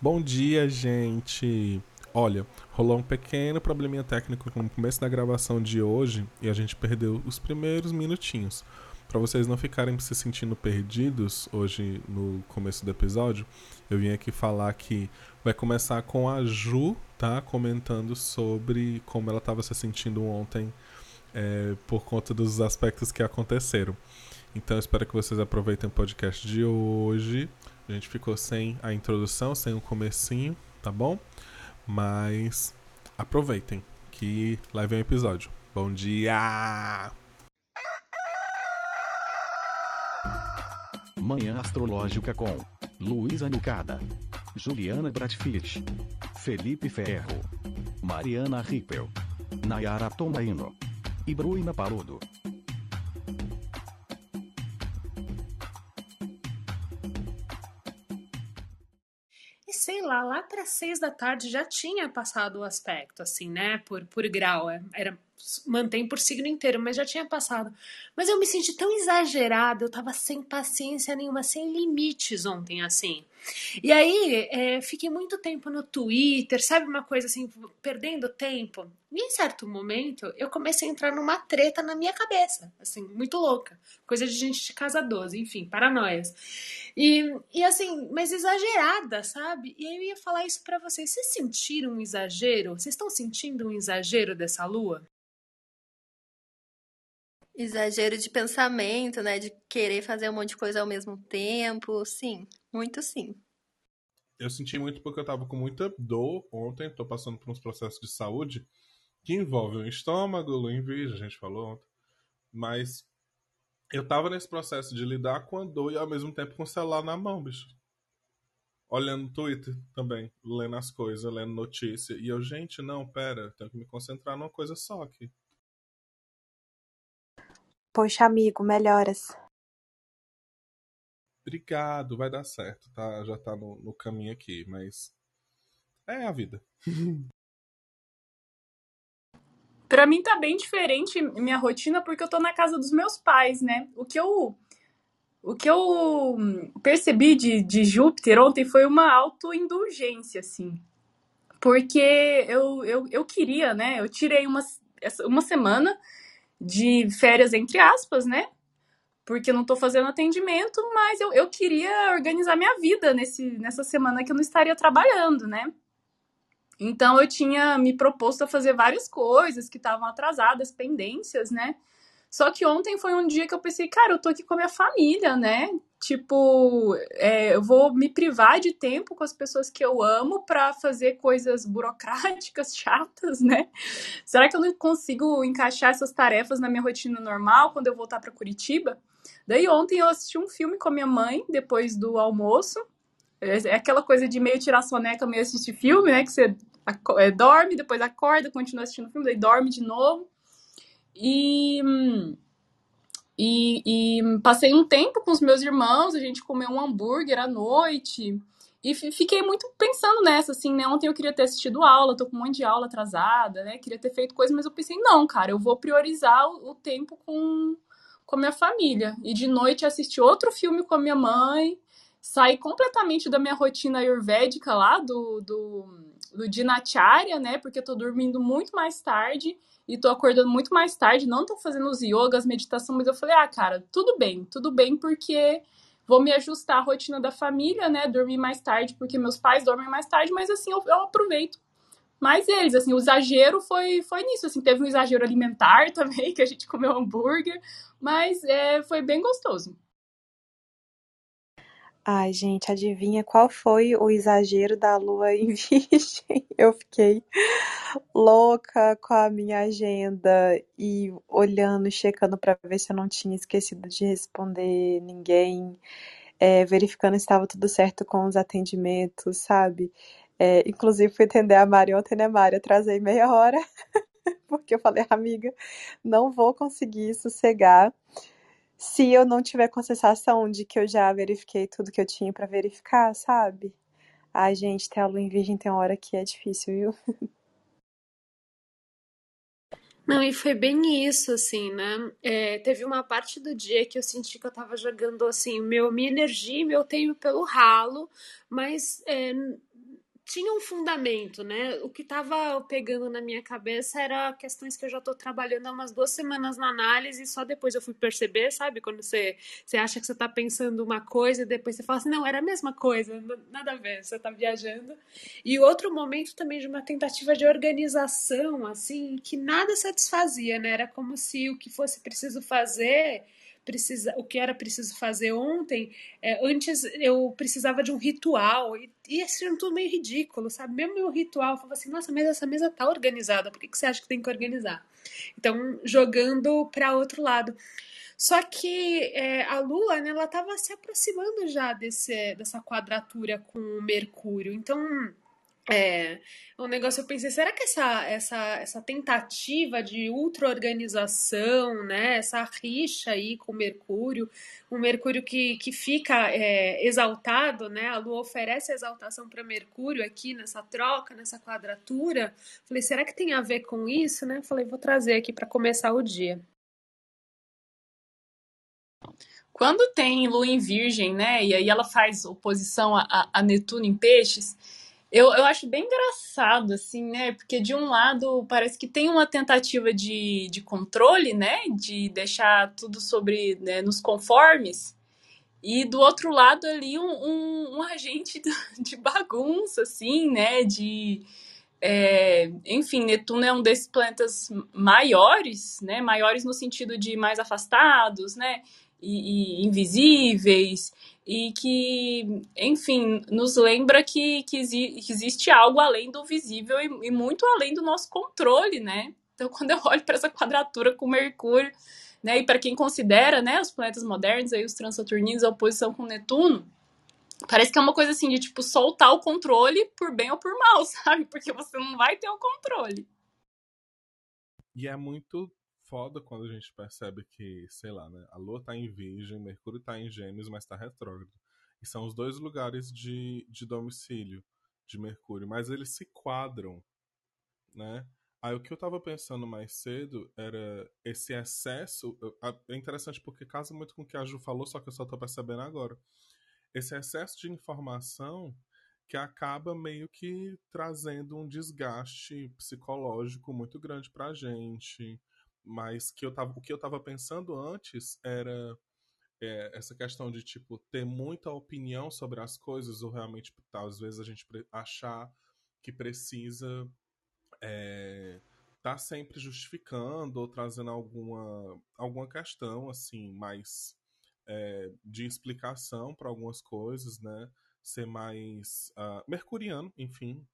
Bom dia, gente! Olha, rolou um pequeno probleminha técnico no começo da gravação de hoje e a gente perdeu os primeiros minutinhos. Para vocês não ficarem se sentindo perdidos hoje no começo do episódio, eu vim aqui falar que vai começar com a Ju, tá? Comentando sobre como ela estava se sentindo ontem é, por conta dos aspectos que aconteceram. Então espero que vocês aproveitem o podcast de hoje. A gente ficou sem a introdução, sem o comecinho, tá bom? Mas aproveitem que lá vem o episódio. Bom dia! Manhã Astrológica com Luísa Nucada, Juliana Bratfish, Felipe Ferro, Mariana Rippel, Nayara Tomaino e Bruna Parudo. Sei lá, lá para seis da tarde já tinha passado o aspecto, assim, né? Por, por grau. é- Era mantém por signo inteiro, mas já tinha passado. Mas eu me senti tão exagerada, eu tava sem paciência nenhuma, sem limites ontem, assim. E aí, é, fiquei muito tempo no Twitter, sabe uma coisa assim, perdendo tempo. E em certo momento, eu comecei a entrar numa treta na minha cabeça, assim, muito louca. Coisa de gente de casa 12, enfim, paranoias. E, e assim, mas exagerada, sabe? E aí eu ia falar isso pra vocês. Vocês sentiram um exagero? Vocês estão sentindo um exagero dessa lua? Exagero de pensamento, né? De querer fazer um monte de coisa ao mesmo tempo. Sim, muito sim. Eu senti muito porque eu tava com muita dor ontem, tô passando por uns processos de saúde que envolvem o estômago, virgem, a gente falou ontem. Mas eu tava nesse processo de lidar com a dor e ao mesmo tempo com o celular na mão, bicho. Olhando o Twitter também, lendo as coisas, lendo notícia. E eu, gente, não, pera, tenho que me concentrar numa coisa só aqui. Poxa, amigo, melhoras. Obrigado, vai dar certo, tá? Já tá no, no caminho aqui, mas é a vida. Pra mim tá bem diferente minha rotina porque eu tô na casa dos meus pais, né? O que eu o que eu percebi de, de Júpiter ontem foi uma autoindulgência, assim. Porque eu, eu, eu queria, né? Eu tirei uma, uma semana de férias, entre aspas, né? Porque eu não tô fazendo atendimento, mas eu, eu queria organizar minha vida nesse, nessa semana que eu não estaria trabalhando, né? Então eu tinha me proposto a fazer várias coisas que estavam atrasadas, pendências, né? Só que ontem foi um dia que eu pensei, cara, eu tô aqui com a minha família, né? Tipo, é, eu vou me privar de tempo com as pessoas que eu amo pra fazer coisas burocráticas, chatas, né? Será que eu não consigo encaixar essas tarefas na minha rotina normal quando eu voltar pra Curitiba? Daí ontem eu assisti um filme com a minha mãe depois do almoço. É é aquela coisa de meio tirar soneca, meio assistir filme, né? Que você é, dorme, depois acorda, continua assistindo filme, daí dorme de novo. E, hum, e, e passei um tempo com os meus irmãos, a gente comeu um hambúrguer à noite. E fi- fiquei muito pensando nessa, assim, né? Ontem eu queria ter assistido aula, tô com um monte de aula atrasada, né? Queria ter feito coisa, mas eu pensei, não, cara, eu vou priorizar o, o tempo com, com a minha família. E de noite assistir outro filme com a minha mãe, sair completamente da minha rotina ayurvédica lá, do, do, do dinacharya, né? Porque eu tô dormindo muito mais tarde e tô acordando muito mais tarde, não tô fazendo os yogas, meditação, mas eu falei, ah, cara, tudo bem, tudo bem, porque vou me ajustar à rotina da família, né? Dormir mais tarde, porque meus pais dormem mais tarde, mas assim, eu, eu aproveito mais eles, assim, o exagero foi, foi nisso, assim, teve um exagero alimentar também, que a gente comeu hambúrguer, mas é, foi bem gostoso. Ai, gente, adivinha qual foi o exagero da lua em Virgem? Eu fiquei louca com a minha agenda e olhando, checando para ver se eu não tinha esquecido de responder ninguém, é, verificando se estava tudo certo com os atendimentos, sabe? É, inclusive fui atender a Mari ontem, né, Mari? Atrasei meia hora, porque eu falei, amiga, não vou conseguir sossegar se eu não tiver com a sensação de que eu já verifiquei tudo que eu tinha pra verificar, sabe? Ai, gente, ter a lua em virgem tem uma hora que é difícil, viu? Não, e foi bem isso, assim, né? É, teve uma parte do dia que eu senti que eu tava jogando, assim, meu, minha energia e meu tempo pelo ralo, mas é, tinha um fundamento, né? O que estava pegando na minha cabeça era questões que eu já estou trabalhando há umas duas semanas na análise e só depois eu fui perceber, sabe? Quando você, você acha que você está pensando uma coisa e depois você fala assim, não, era a mesma coisa, nada a ver, você está viajando. E outro momento também de uma tentativa de organização, assim, que nada satisfazia, né? Era como se o que fosse preciso fazer precisa, o que era preciso fazer ontem, é, antes eu precisava de um ritual, e, e esse era tudo meio ridículo, sabe? Mesmo meu ritual, eu falava assim, nossa, mas essa mesa tá organizada, por que, que você acha que tem que organizar? Então, jogando para outro lado. Só que é, a Lua, né, ela estava se aproximando já desse, dessa quadratura com o Mercúrio. Então, é, um negócio eu pensei, será que essa, essa, essa tentativa de ultra-organização, né, essa rixa aí com Mercúrio, o Mercúrio que, que fica é, exaltado, né, a Lua oferece exaltação para Mercúrio aqui nessa troca, nessa quadratura, falei, será que tem a ver com isso, né, falei, vou trazer aqui para começar o dia. Quando tem Lua em Virgem, né, e aí ela faz oposição a, a Netuno em Peixes, eu, eu acho bem engraçado, assim, né? Porque de um lado parece que tem uma tentativa de, de controle, né? De deixar tudo sobre né, nos conformes. E do outro lado ali um, um, um agente de bagunça, assim, né? De. É, enfim, Netuno é um desses planetas maiores, né? Maiores no sentido de mais afastados, né? E, e invisíveis e que, enfim, nos lembra que, que, existe algo além do visível e, e, muito além do nosso controle, né? Então, quando eu olho para essa quadratura com Mercúrio, né, e para quem considera, né, os planetas modernos, aí os transaturninos, a oposição com Netuno, parece que é uma coisa assim de tipo soltar o controle por bem ou por mal, sabe? Porque você não vai ter o controle. E é muito foda quando a gente percebe que, sei lá, né? A Lua tá em Virgem, Mercúrio tá em Gêmeos, mas tá retrógrado. E são os dois lugares de, de domicílio de Mercúrio, mas eles se quadram, né? Aí o que eu tava pensando mais cedo era esse excesso. É interessante porque casa muito com o que a Ju falou, só que eu só tô percebendo agora. Esse excesso de informação que acaba meio que trazendo um desgaste psicológico muito grande pra gente, mas que eu tava, o que eu estava pensando antes era é, essa questão de tipo ter muita opinião sobre as coisas ou realmente tá, às vezes a gente achar que precisa é, tá sempre justificando ou trazendo alguma alguma questão assim mais é, de explicação para algumas coisas né? Ser mais uh, mercuriano enfim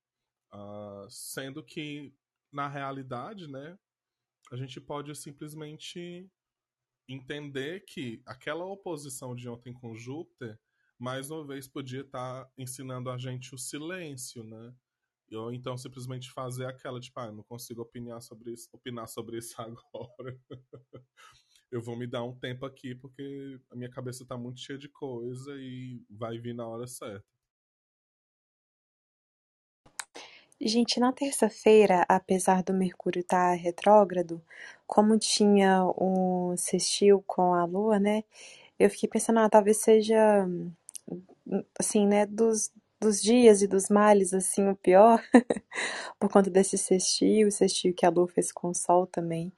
uh, sendo que na realidade né a gente pode simplesmente entender que aquela oposição de ontem com Júpiter, mais uma vez, podia estar ensinando a gente o silêncio, né? Ou então simplesmente fazer aquela, tipo, ah, não consigo opinar sobre isso, opinar sobre isso agora. eu vou me dar um tempo aqui porque a minha cabeça está muito cheia de coisa e vai vir na hora certa. Gente, na terça-feira, apesar do Mercúrio estar tá retrógrado, como tinha o sextil com a Lua, né? Eu fiquei pensando, ah, talvez seja, assim, né, dos, dos dias e dos males, assim, o pior, por conta desse sextil, o sextil que a Lua fez com o Sol também.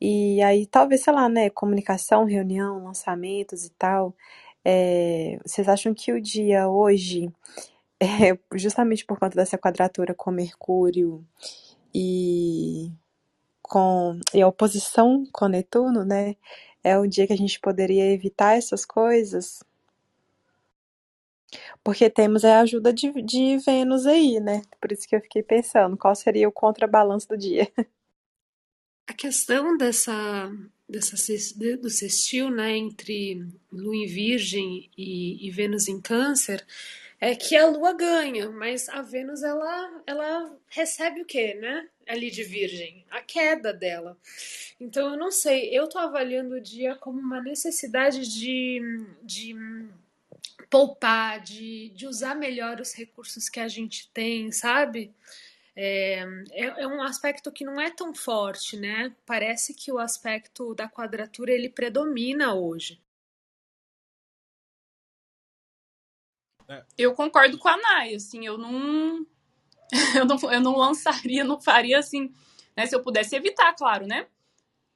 E aí, talvez, sei lá, né, comunicação, reunião, lançamentos e tal. É, vocês acham que o dia hoje é, justamente por conta dessa quadratura com Mercúrio e com e a oposição com Netuno, né? É um dia que a gente poderia evitar essas coisas. Porque temos a ajuda de, de Vênus aí, né? Por isso que eu fiquei pensando, qual seria o contrabalanço do dia? A questão dessa, dessa do sextil, né, entre Lua em Virgem e, e Vênus em Câncer, é que a Lua ganha, mas a Vênus ela, ela recebe o quê, né? Ali de Virgem, a queda dela. Então eu não sei, eu tô avaliando o dia como uma necessidade de, de poupar, de, de usar melhor os recursos que a gente tem, sabe? É, é, é, um aspecto que não é tão forte, né? Parece que o aspecto da quadratura ele predomina hoje. Eu concordo com a Nay, assim, eu não, eu não, eu não lançaria, não faria assim, né? Se eu pudesse evitar, claro, né?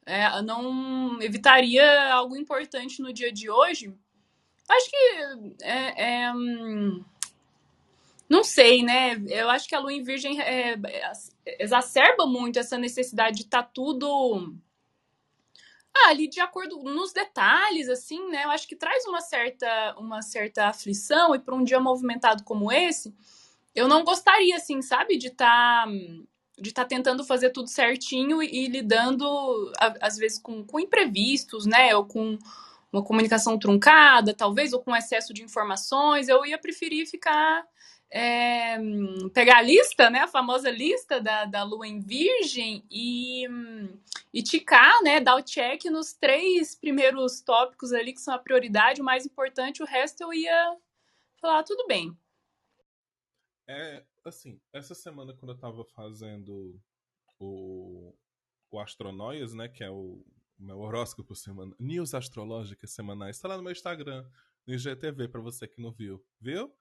É, não evitaria algo importante no dia de hoje. Acho que é, é hum, não sei, né? Eu acho que a lua em virgem é, é, exacerba muito essa necessidade de estar tá tudo ah, ali de acordo nos detalhes, assim, né? Eu acho que traz uma certa, uma certa aflição e para um dia movimentado como esse, eu não gostaria, assim, sabe, de estar tá, de estar tá tentando fazer tudo certinho e, e lidando às vezes com, com imprevistos, né? Ou com uma comunicação truncada, talvez, ou com excesso de informações. Eu ia preferir ficar é, pegar a lista, né, a famosa lista da, da lua em virgem e, e ticar, né, dar o check nos três primeiros tópicos ali que são a prioridade, o mais importante, o resto eu ia falar, tudo bem. É, assim, essa semana quando eu tava fazendo o, o Astronoias, né, que é o, meu horóscopo semana, news astrológicas semanais, está lá no meu Instagram, no IGTV, para você que não viu, viu?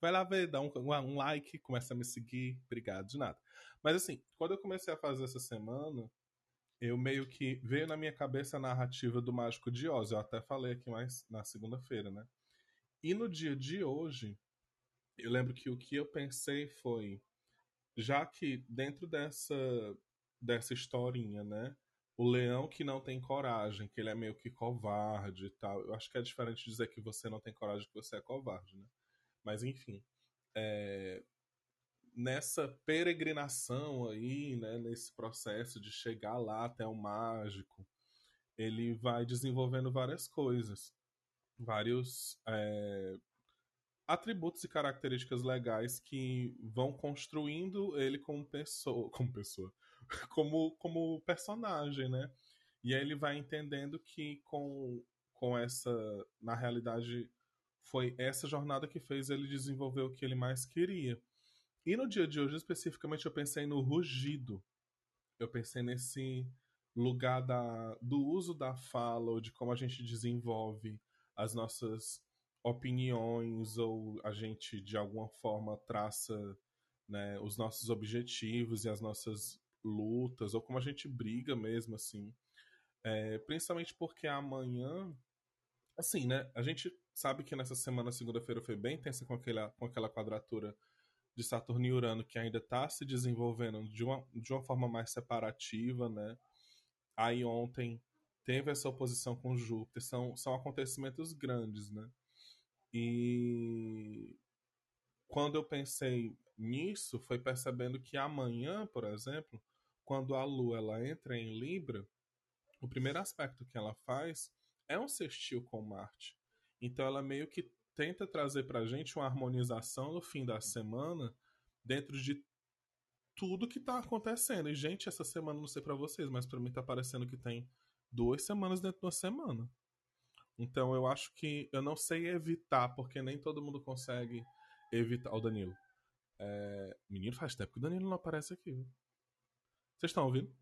Vai lá ver, dá um, um like, começa a me seguir. Obrigado, de nada. Mas assim, quando eu comecei a fazer essa semana, eu meio que veio na minha cabeça a narrativa do Mágico de Oz. Eu até falei aqui mais na segunda-feira, né? E no dia de hoje, eu lembro que o que eu pensei foi, já que dentro dessa dessa historinha, né? O leão que não tem coragem, que ele é meio que covarde e tal. Eu acho que é diferente dizer que você não tem coragem, que você é covarde, né? Mas enfim, é, nessa peregrinação aí, né, nesse processo de chegar lá até o mágico, ele vai desenvolvendo várias coisas, vários é, atributos e características legais que vão construindo ele como pessoa, como pessoa, como, como personagem, né? E aí ele vai entendendo que com, com essa, na realidade, foi essa jornada que fez ele desenvolver o que ele mais queria. E no dia de hoje, especificamente, eu pensei no rugido. Eu pensei nesse lugar da, do uso da fala, ou de como a gente desenvolve as nossas opiniões, ou a gente, de alguma forma, traça né, os nossos objetivos e as nossas lutas, ou como a gente briga mesmo, assim. É, principalmente porque amanhã, assim, né, a gente sabe que nessa semana, segunda-feira, foi bem tensa com aquela, com aquela quadratura de Saturno e Urano que ainda está se desenvolvendo de uma, de uma forma mais separativa, né? Aí ontem teve essa oposição com Júpiter, são, são acontecimentos grandes, né? E quando eu pensei nisso, foi percebendo que amanhã, por exemplo, quando a Lua ela entra em Libra, o primeiro aspecto que ela faz é um sextil com Marte. Então ela meio que tenta trazer pra gente uma harmonização no fim da semana dentro de tudo que tá acontecendo. E, gente, essa semana, não sei para vocês, mas para mim tá parecendo que tem duas semanas dentro de uma semana. Então eu acho que eu não sei evitar, porque nem todo mundo consegue evitar. O Danilo. É... Menino, faz tempo que o Danilo não aparece aqui. Vocês estão ouvindo?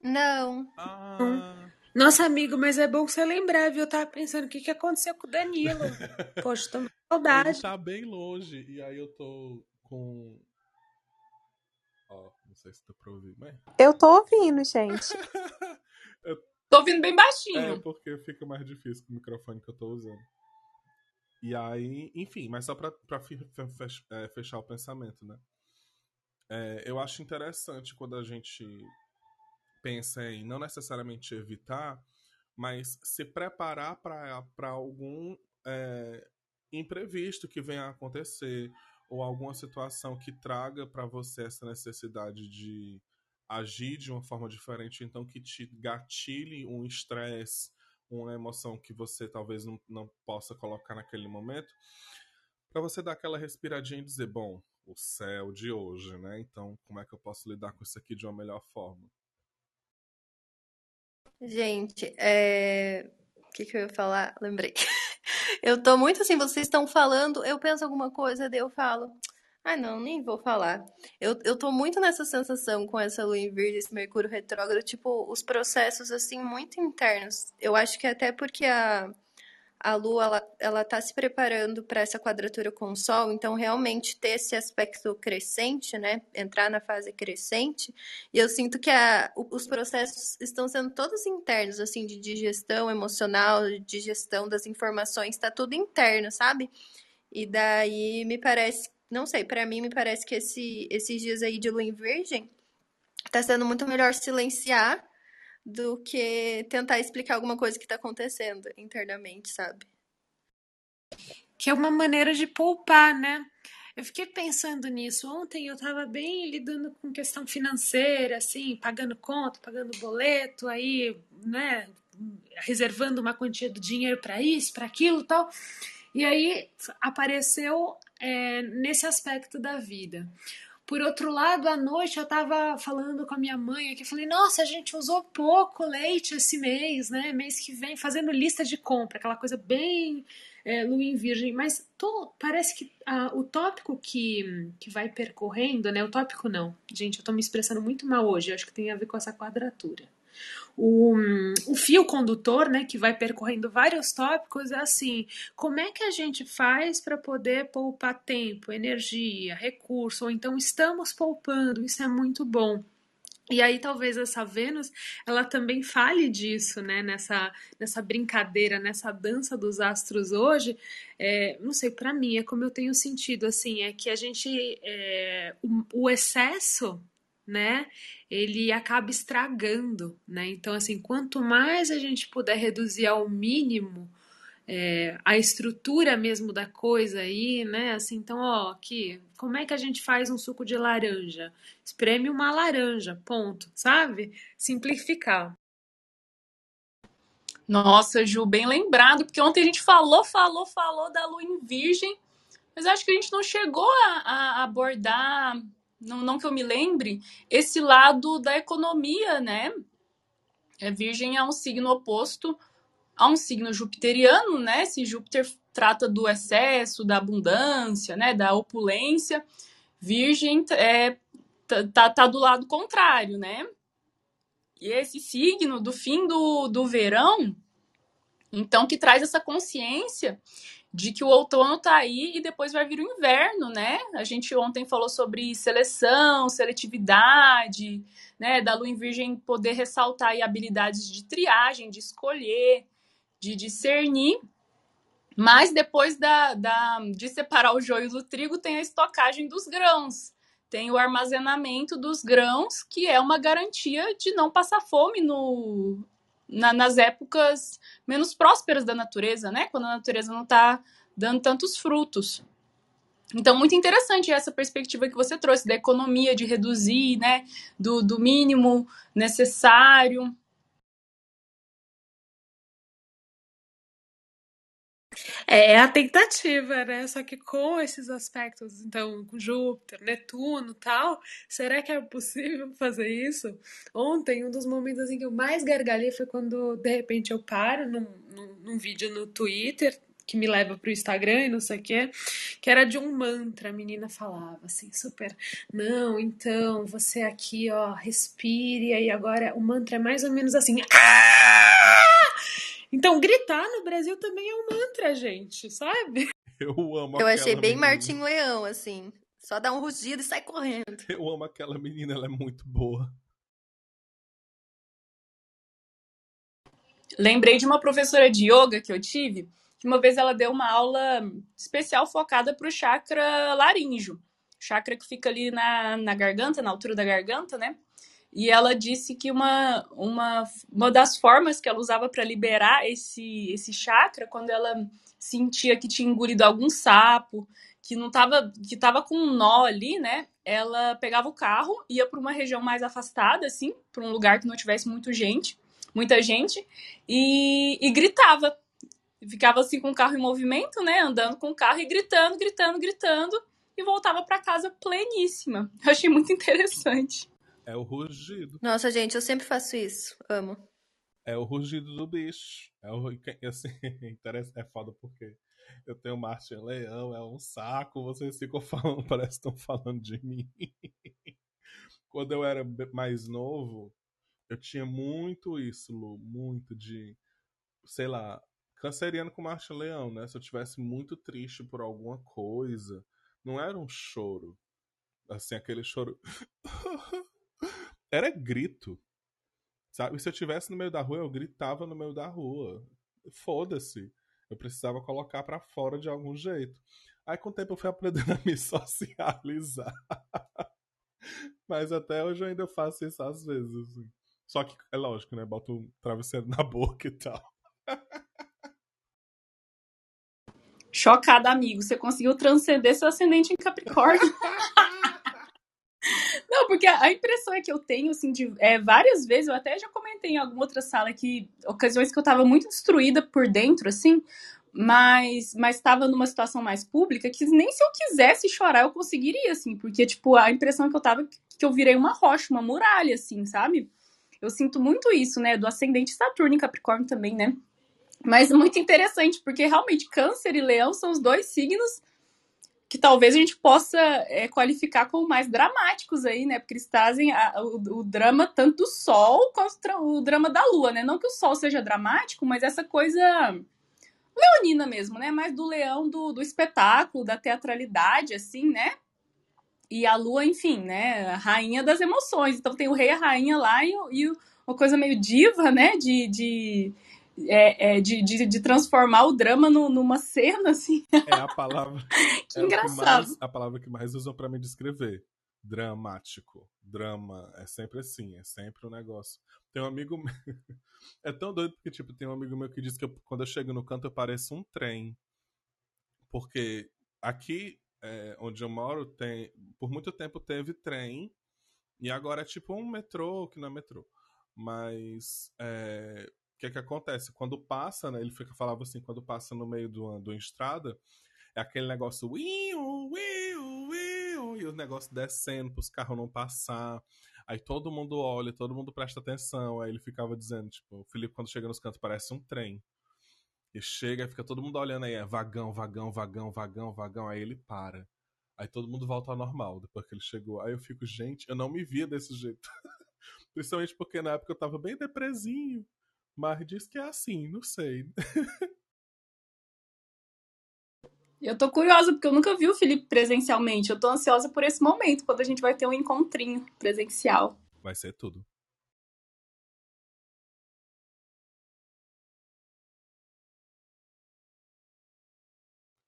Não. Ah. Nossa, amigo, mas é bom você lembrar, viu? Eu tava pensando o que, que aconteceu com o Danilo. Poxa, tô com saudade. Ele tá bem longe. E aí eu tô com. Ó, não sei se dá pra ouvir, mas. Eu tô ouvindo, gente. eu... Tô ouvindo bem baixinho. É, porque fica mais difícil com o microfone que eu tô usando. E aí, enfim, mas só pra, pra é, fechar o pensamento, né? É, eu acho interessante quando a gente pensa em não necessariamente evitar, mas se preparar para algum é, imprevisto que venha a acontecer ou alguma situação que traga para você essa necessidade de agir de uma forma diferente, então que te gatilhe um estresse, uma emoção que você talvez não, não possa colocar naquele momento, para você dar aquela respiradinha e dizer, bom, o céu de hoje, né? Então, como é que eu posso lidar com isso aqui de uma melhor forma? Gente, é... o que, que eu ia falar? Lembrei. Eu tô muito assim, vocês estão falando, eu penso alguma coisa, daí eu falo. Ah, não, nem vou falar. Eu, eu tô muito nessa sensação com essa lua em virgem, esse Mercúrio retrógrado, tipo, os processos, assim, muito internos. Eu acho que até porque a, a Lua ela, ela tá se preparando para essa quadratura com o Sol, então realmente ter esse aspecto crescente, né? Entrar na fase crescente. E eu sinto que a, os processos estão sendo todos internos, assim, de digestão emocional, de digestão das informações, está tudo interno, sabe? E daí me parece, não sei, para mim me parece que esse, esses dias aí de Lua em Virgem tá sendo muito melhor silenciar do que tentar explicar alguma coisa que está acontecendo internamente, sabe? Que é uma maneira de poupar, né? Eu fiquei pensando nisso. Ontem eu estava bem lidando com questão financeira, assim, pagando conta, pagando boleto, aí, né, reservando uma quantia de dinheiro para isso, para aquilo tal. E aí apareceu é, nesse aspecto da vida. Por outro lado, à noite eu estava falando com a minha mãe aqui, falei, nossa, a gente usou pouco leite esse mês, né? Mês que vem, fazendo lista de compra, aquela coisa bem é, Virgem, mas tô, parece que o tópico que, que vai percorrendo, né? O tópico não, gente, eu estou me expressando muito mal hoje, acho que tem a ver com essa quadratura. O, o fio condutor, né, que vai percorrendo vários tópicos, é assim: como é que a gente faz para poder poupar tempo, energia, recurso, ou então estamos poupando, isso é muito bom. E aí talvez essa Vênus, ela também fale disso, né? Nessa, nessa brincadeira, nessa dança dos astros hoje. É, não sei, para mim é como eu tenho sentido, assim, é que a gente, é, o, o excesso né, ele acaba estragando, né? Então, assim, quanto mais a gente puder reduzir ao mínimo é, a estrutura mesmo da coisa aí, né? Assim, então, ó, aqui, como é que a gente faz um suco de laranja? Espreme uma laranja, ponto, sabe? Simplificar. Nossa, Ju, bem lembrado, porque ontem a gente falou, falou, falou da lua em virgem, mas acho que a gente não chegou a, a abordar não, não que eu me lembre, esse lado da economia, né? É, virgem é um signo oposto a um signo jupiteriano, né? Se Júpiter trata do excesso, da abundância, né? Da opulência, Virgem é, tá, tá do lado contrário, né? E esse signo do fim do, do verão, então, que traz essa consciência de que o outono tá aí e depois vai vir o inverno, né? A gente ontem falou sobre seleção, seletividade, né? Da lua em virgem poder ressaltar aí habilidades de triagem, de escolher, de discernir. Mas depois da, da, de separar o joio do trigo, tem a estocagem dos grãos. Tem o armazenamento dos grãos, que é uma garantia de não passar fome no, na, nas épocas menos prósperas da natureza, né? Quando a natureza não está dando tantos frutos. Então, muito interessante essa perspectiva que você trouxe da economia, de reduzir, né? Do, do mínimo necessário. É, a tentativa, né? Só que com esses aspectos, então, com Júpiter, Netuno tal, será que é possível fazer isso? Ontem, um dos momentos em que eu mais gargalhei foi quando, de repente, eu paro num, num, num vídeo no Twitter, que me leva pro Instagram e não sei o que, que era de um mantra, a menina falava assim, super, não, então, você aqui, ó, respire, aí agora o mantra é mais ou menos assim, ah! Então, gritar no Brasil também é um mantra, gente, sabe? Eu amo Eu achei bem menina. Martim Leão, assim. Só dá um rugido e sai correndo. Eu amo aquela menina, ela é muito boa. Lembrei de uma professora de yoga que eu tive, que uma vez ela deu uma aula especial focada para o chakra laríngeo. Chakra que fica ali na, na garganta, na altura da garganta, né? E ela disse que uma, uma, uma das formas que ela usava para liberar esse, esse chakra, quando ela sentia que tinha engolido algum sapo, que não tava, que tava com um nó ali, né? Ela pegava o carro, ia para uma região mais afastada, assim, para um lugar que não tivesse muito gente, muita gente, e, e gritava. Ficava assim com o carro em movimento, né? Andando com o carro e gritando, gritando, gritando, e voltava para casa pleníssima. Eu achei muito interessante. É o rugido. Nossa, gente, eu sempre faço isso. Amo. É o rugido do bicho. É o assim, é foda porque eu tenho Marte em Leão, é um saco, vocês ficam falando, parece que estão falando de mim. Quando eu era mais novo, eu tinha muito isso, Lu, muito de, sei lá, canceriano com Marte Leão, né? Se eu tivesse muito triste por alguma coisa, não era um choro. Assim, aquele choro. Era grito. Sabe? Se eu tivesse no meio da rua, eu gritava no meio da rua. Foda-se. Eu precisava colocar para fora de algum jeito. Aí com o tempo eu fui aprendendo a me socializar. Mas até hoje eu ainda faço isso às vezes. Assim. Só que é lógico, né? Boto um travesseiro na boca e tal. Chocada, amigo. Você conseguiu transcender seu ascendente em Capricórnio. Não, porque a impressão é que eu tenho, assim, de é, várias vezes, eu até já comentei em alguma outra sala que ocasiões que eu tava muito destruída por dentro, assim, mas mas estava numa situação mais pública que nem se eu quisesse chorar eu conseguiria, assim, porque, tipo, a impressão que eu tava que eu virei uma rocha, uma muralha, assim, sabe? Eu sinto muito isso, né, do ascendente Saturno em Capricórnio também, né? Mas muito interessante, porque realmente Câncer e Leão são os dois signos que talvez a gente possa é, qualificar como mais dramáticos aí, né? Porque eles trazem a, o, o, drama tanto do Sol quanto o drama da Lua, né? Não que o Sol seja dramático, mas essa coisa leonina mesmo, né? Mais do leão do, do espetáculo, da teatralidade, assim, né? E a Lua, enfim, né? A rainha das emoções. Então tem o rei a rainha lá e, e uma coisa meio diva, né? de, de é, é, de, de, de, transformar o drama no, numa cena, assim. É a palavra. que é engraçado. Que mais, a palavra que mais usam para me descrever. Dramático. Drama. É sempre assim, é sempre um negócio. Tem um amigo meu. é tão doido porque, tipo, tem um amigo meu que diz que eu, quando eu chego no canto eu pareço um trem. Porque aqui é, onde eu moro, tem. Por muito tempo teve trem. E agora é tipo um metrô, que não é metrô. Mas é, que é que acontece? Quando passa, né, ele fica falava assim, quando passa no meio do, do estrada, é aquele negócio e o negócio descendo para os carros não passar. Aí todo mundo olha, todo mundo presta atenção. Aí ele ficava dizendo, tipo, o Felipe quando chega nos cantos parece um trem. E chega, fica todo mundo olhando aí, é vagão, vagão, vagão, vagão, vagão. Aí ele para. Aí todo mundo volta ao normal depois que ele chegou. Aí eu fico, gente, eu não me via desse jeito. Principalmente porque na época eu tava bem depresinho. Mas diz que é assim, não sei. Eu tô curiosa, porque eu nunca vi o Felipe presencialmente. Eu tô ansiosa por esse momento, quando a gente vai ter um encontrinho presencial. Vai ser tudo.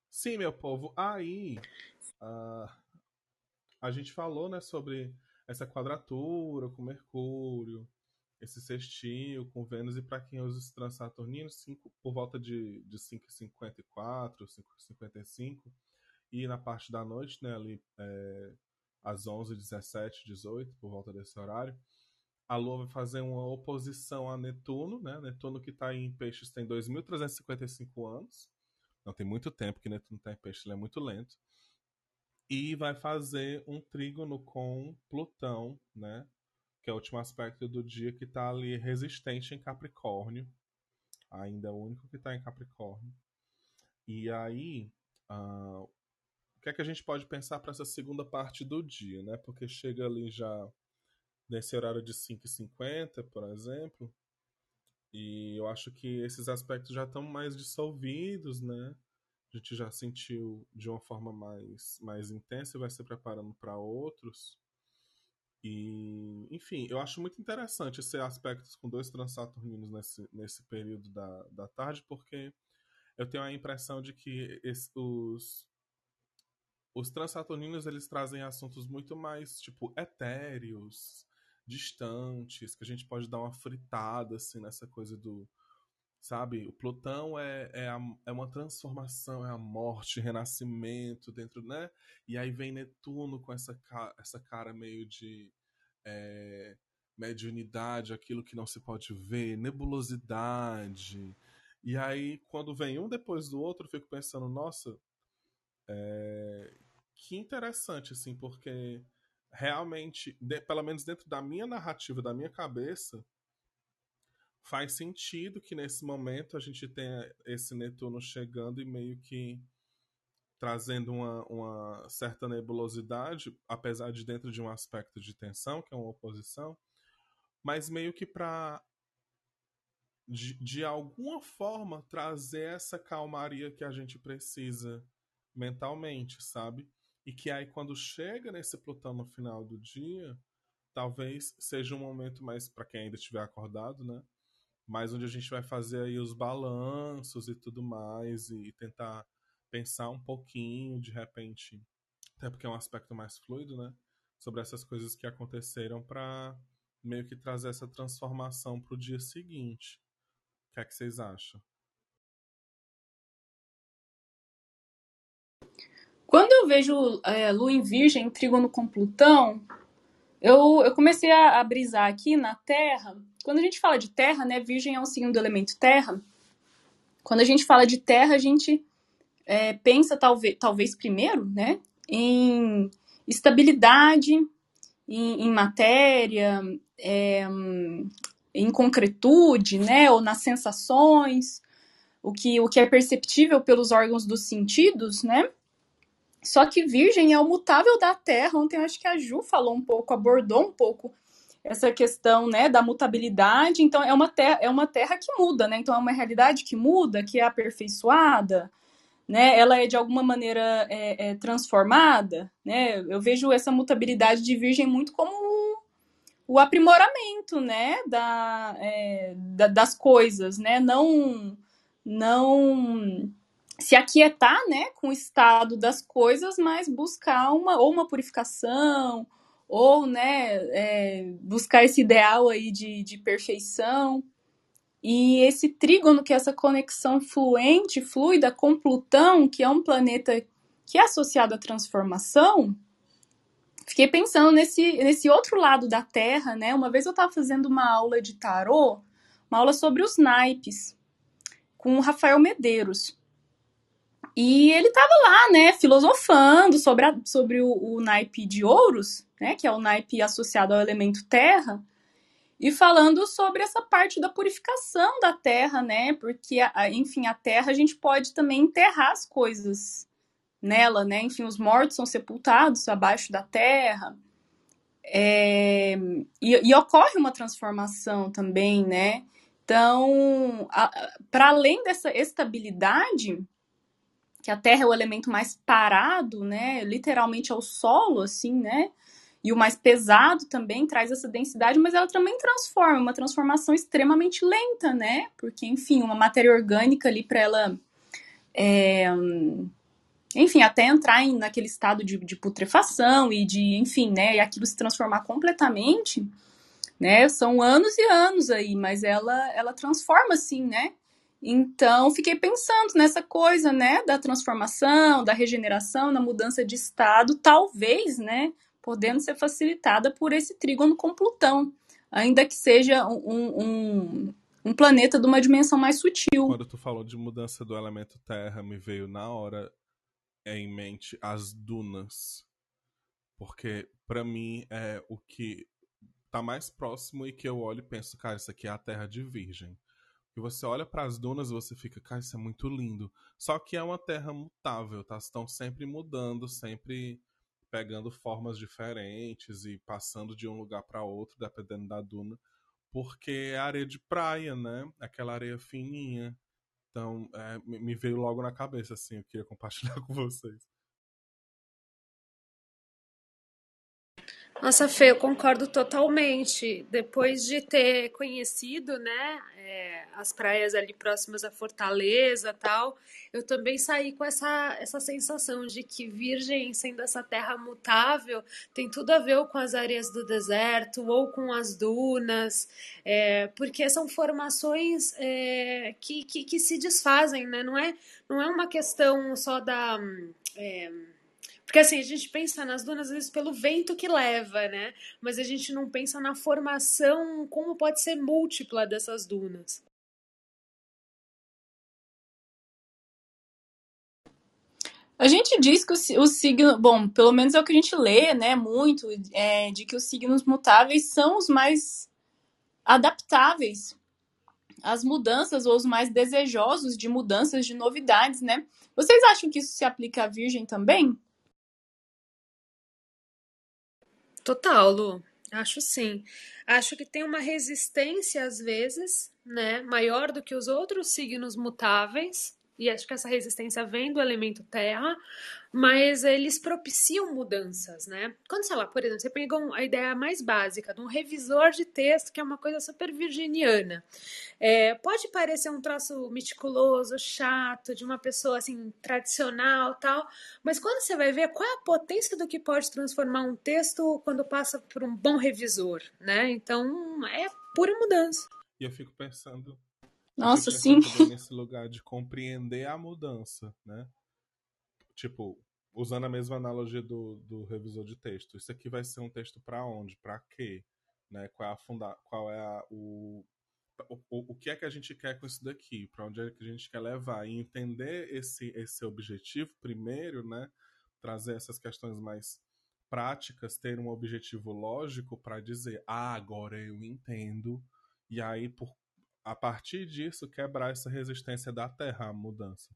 Sim, meu povo. Aí, uh, a gente falou, né, sobre essa quadratura com Mercúrio, esse sextil com Vênus e para quem usa os transaturninos, cinco, por volta de, de 5h54, 5h55. E na parte da noite, né, ali é, às 11 17 18 por volta desse horário, a Lua vai fazer uma oposição a Netuno, né? Netuno que está em Peixes tem 2.355 anos. Não tem muito tempo que Netuno está em Peixes, ele é muito lento. E vai fazer um trígono com Plutão, né? Que é o último aspecto do dia que está ali resistente em Capricórnio. Ainda é o único que está em Capricórnio. E aí, uh, o que é que a gente pode pensar para essa segunda parte do dia, né? Porque chega ali já nesse horário de 5h50, por exemplo, e eu acho que esses aspectos já estão mais dissolvidos, né? A gente já sentiu de uma forma mais, mais intensa e vai se preparando para outros. E, enfim, eu acho muito interessante esse aspecto com dois transaturninos nesse, nesse período da, da tarde, porque eu tenho a impressão de que esse, os, os transaturninos eles trazem assuntos muito mais, tipo, etéreos, distantes, que a gente pode dar uma fritada, assim, nessa coisa do. Sabe? O Plutão é, é, a, é uma transformação, é a morte, renascimento dentro, né? E aí vem Netuno com essa, essa cara meio de é, mediunidade, aquilo que não se pode ver, nebulosidade. E aí, quando vem um depois do outro, eu fico pensando, nossa, é, que interessante, assim, porque realmente, de, pelo menos dentro da minha narrativa, da minha cabeça, faz sentido que nesse momento a gente tenha esse Netuno chegando e meio que trazendo uma, uma certa nebulosidade, apesar de dentro de um aspecto de tensão, que é uma oposição, mas meio que para de, de alguma forma trazer essa calmaria que a gente precisa mentalmente, sabe? E que aí quando chega nesse Plutão no final do dia, talvez seja um momento mais para quem ainda estiver acordado, né? Mais onde a gente vai fazer aí os balanços e tudo mais e tentar pensar um pouquinho, de repente, até porque é um aspecto mais fluido, né? Sobre essas coisas que aconteceram para meio que trazer essa transformação para o dia seguinte. O que é que vocês acham? Quando eu vejo é, Lua em Virgem, Trígono com Plutão, eu, eu comecei a, a, brisar aqui na Terra. Quando a gente fala de Terra, né? Virgem é um signo do elemento Terra. Quando a gente fala de Terra, a gente é, pensa talvez, talvez primeiro, né? Em estabilidade, em, em matéria, é, em concretude, né? Ou nas sensações, o que, o que é perceptível pelos órgãos dos sentidos, né? Só que Virgem é o mutável da Terra. Ontem acho que a Ju falou um pouco, abordou um pouco essa questão né, da mutabilidade. Então, é uma, terra, é uma terra que muda, né? Então, é uma realidade que muda, que é aperfeiçoada, né? Ela é de alguma maneira é, é transformada, né? Eu vejo essa mutabilidade de Virgem muito como o aprimoramento, né? Da, é, da das coisas, né? Não, não se aquietar, né, com o estado das coisas, mas buscar uma ou uma purificação ou, né, é, buscar esse ideal aí de, de perfeição. E esse trígono, que é essa conexão fluente, fluida com Plutão, que é um planeta que é associado à transformação, fiquei pensando nesse, nesse outro lado da Terra, né? Uma vez eu estava fazendo uma aula de tarô, uma aula sobre os naipes, com o Rafael Medeiros. E ele estava lá, né, filosofando sobre, a, sobre o, o, naipe de ouros, né, que é o naipe associado ao elemento terra, e falando sobre essa parte da purificação da terra, né, porque, a, enfim, a terra a gente pode também enterrar as coisas nela, né, enfim, os mortos são sepultados abaixo da terra, é, e, e ocorre uma transformação também, né, então, para além dessa estabilidade, que a Terra é o elemento mais parado, né? Literalmente é o solo, assim, né? E o mais pesado também traz essa densidade, mas ela também transforma, uma transformação extremamente lenta, né? Porque, enfim, uma matéria orgânica ali para ela. É, enfim, até entrar em, naquele estado de, de putrefação e de, enfim, né? E aquilo se transformar completamente, né? São anos e anos aí, mas ela, ela transforma, assim, né? Então, fiquei pensando nessa coisa, né, da transformação, da regeneração, na mudança de estado, talvez, né, podendo ser facilitada por esse trígono com Plutão, ainda que seja um, um, um planeta de uma dimensão mais sutil. Quando tu falou de mudança do elemento terra, me veio na hora em mente as dunas. Porque, para mim, é o que tá mais próximo e que eu olho e penso, cara, isso aqui é a terra de Virgem. E você olha para as dunas e você fica, cara, isso é muito lindo. Só que é uma terra mutável, tá? Estão sempre mudando, sempre pegando formas diferentes e passando de um lugar para outro, dependendo da duna, porque é areia de praia, né? Aquela areia fininha. Então, é, me veio logo na cabeça, assim, eu queria compartilhar com vocês. Nossa, Fê, eu concordo totalmente. Depois de ter conhecido, né, é, as praias ali próximas à Fortaleza tal, eu também saí com essa, essa sensação de que Virgem, sendo essa terra mutável, tem tudo a ver com as areias do deserto ou com as dunas, é, porque são formações é, que, que, que, se desfazem, né? Não é, não é uma questão só da. Porque assim, a gente pensa nas dunas, às vezes, pelo vento que leva, né? Mas a gente não pensa na formação, como pode ser múltipla dessas dunas. A gente diz que o, signo, bom, pelo menos é o que a gente lê, né, muito, é, de que os signos mutáveis são os mais adaptáveis às mudanças ou os mais desejosos de mudanças, de novidades, né? Vocês acham que isso se aplica à Virgem também? Total, Lu. Acho sim. Acho que tem uma resistência às vezes, né, maior do que os outros signos mutáveis, e acho que essa resistência vem do elemento terra, mas eles propiciam mudanças, né? Quando, sei lá, por exemplo, você pegou a ideia mais básica de um revisor de texto, que é uma coisa super virginiana. É, pode parecer um troço meticuloso, chato, de uma pessoa assim, tradicional tal, mas quando você vai ver qual é a potência do que pode transformar um texto quando passa por um bom revisor, né? Então, é pura mudança. E eu fico pensando Nossa, fico sim. nesse lugar de compreender a mudança, né? Tipo, usando a mesma analogia do, do revisor de texto. Isso aqui vai ser um texto para onde? Para quê? Né? Qual é, a funda qual é a, o, o, o que é que a gente quer com isso daqui? Para onde é que a gente quer levar? E entender esse, esse objetivo primeiro, né? Trazer essas questões mais práticas, ter um objetivo lógico para dizer, ah, agora eu entendo. E aí, por a partir disso, quebrar essa resistência da Terra à mudança.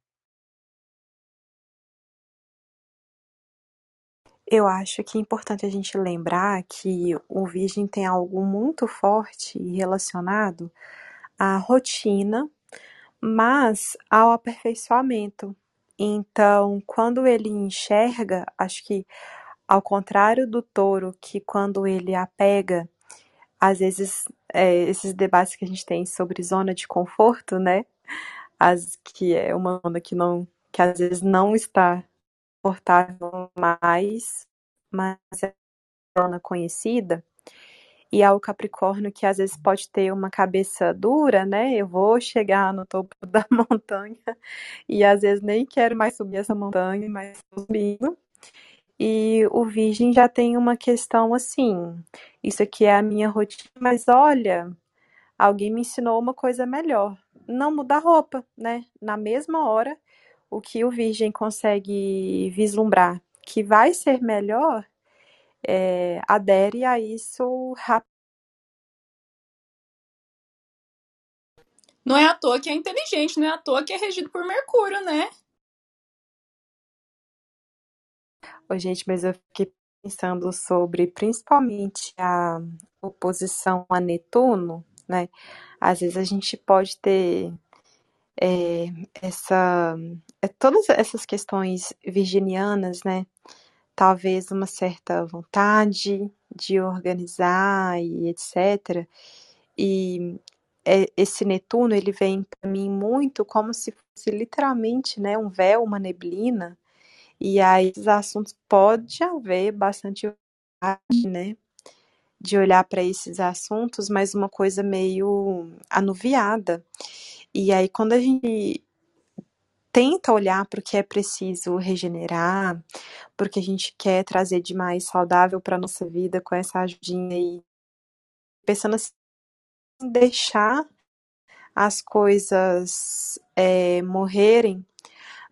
Eu acho que é importante a gente lembrar que o Virgem tem algo muito forte relacionado à rotina, mas ao aperfeiçoamento. Então, quando ele enxerga, acho que ao contrário do touro, que quando ele apega, às vezes é, esses debates que a gente tem sobre zona de conforto, né? As, que é uma zona que não, que às vezes não está confortável mais, mas é uma zona conhecida. E ao Capricórnio, que às vezes pode ter uma cabeça dura, né? Eu vou chegar no topo da montanha e às vezes nem quero mais subir essa montanha, mas estou subindo. E o Virgem já tem uma questão assim: isso aqui é a minha rotina, mas olha, alguém me ensinou uma coisa melhor. Não mudar roupa, né? Na mesma hora, o que o Virgem consegue vislumbrar que vai ser melhor, é, adere a isso rápido. Não é à toa que é inteligente, não é à toa que é regido por Mercúrio, né? Ô, gente, mas eu fiquei pensando sobre principalmente a oposição a Netuno, né? Às vezes a gente pode ter é, essa, é, todas essas questões virginianas, né? Talvez uma certa vontade de organizar e etc. E é, esse Netuno, ele vem para mim muito como se fosse literalmente, né, um véu, uma neblina, e aí esses assuntos pode haver bastante né, de olhar para esses assuntos, mas uma coisa meio anuviada. E aí quando a gente tenta olhar para o que é preciso regenerar, porque a gente quer trazer de mais saudável para nossa vida com essa ajudinha aí, pensando assim, deixar as coisas é, morrerem,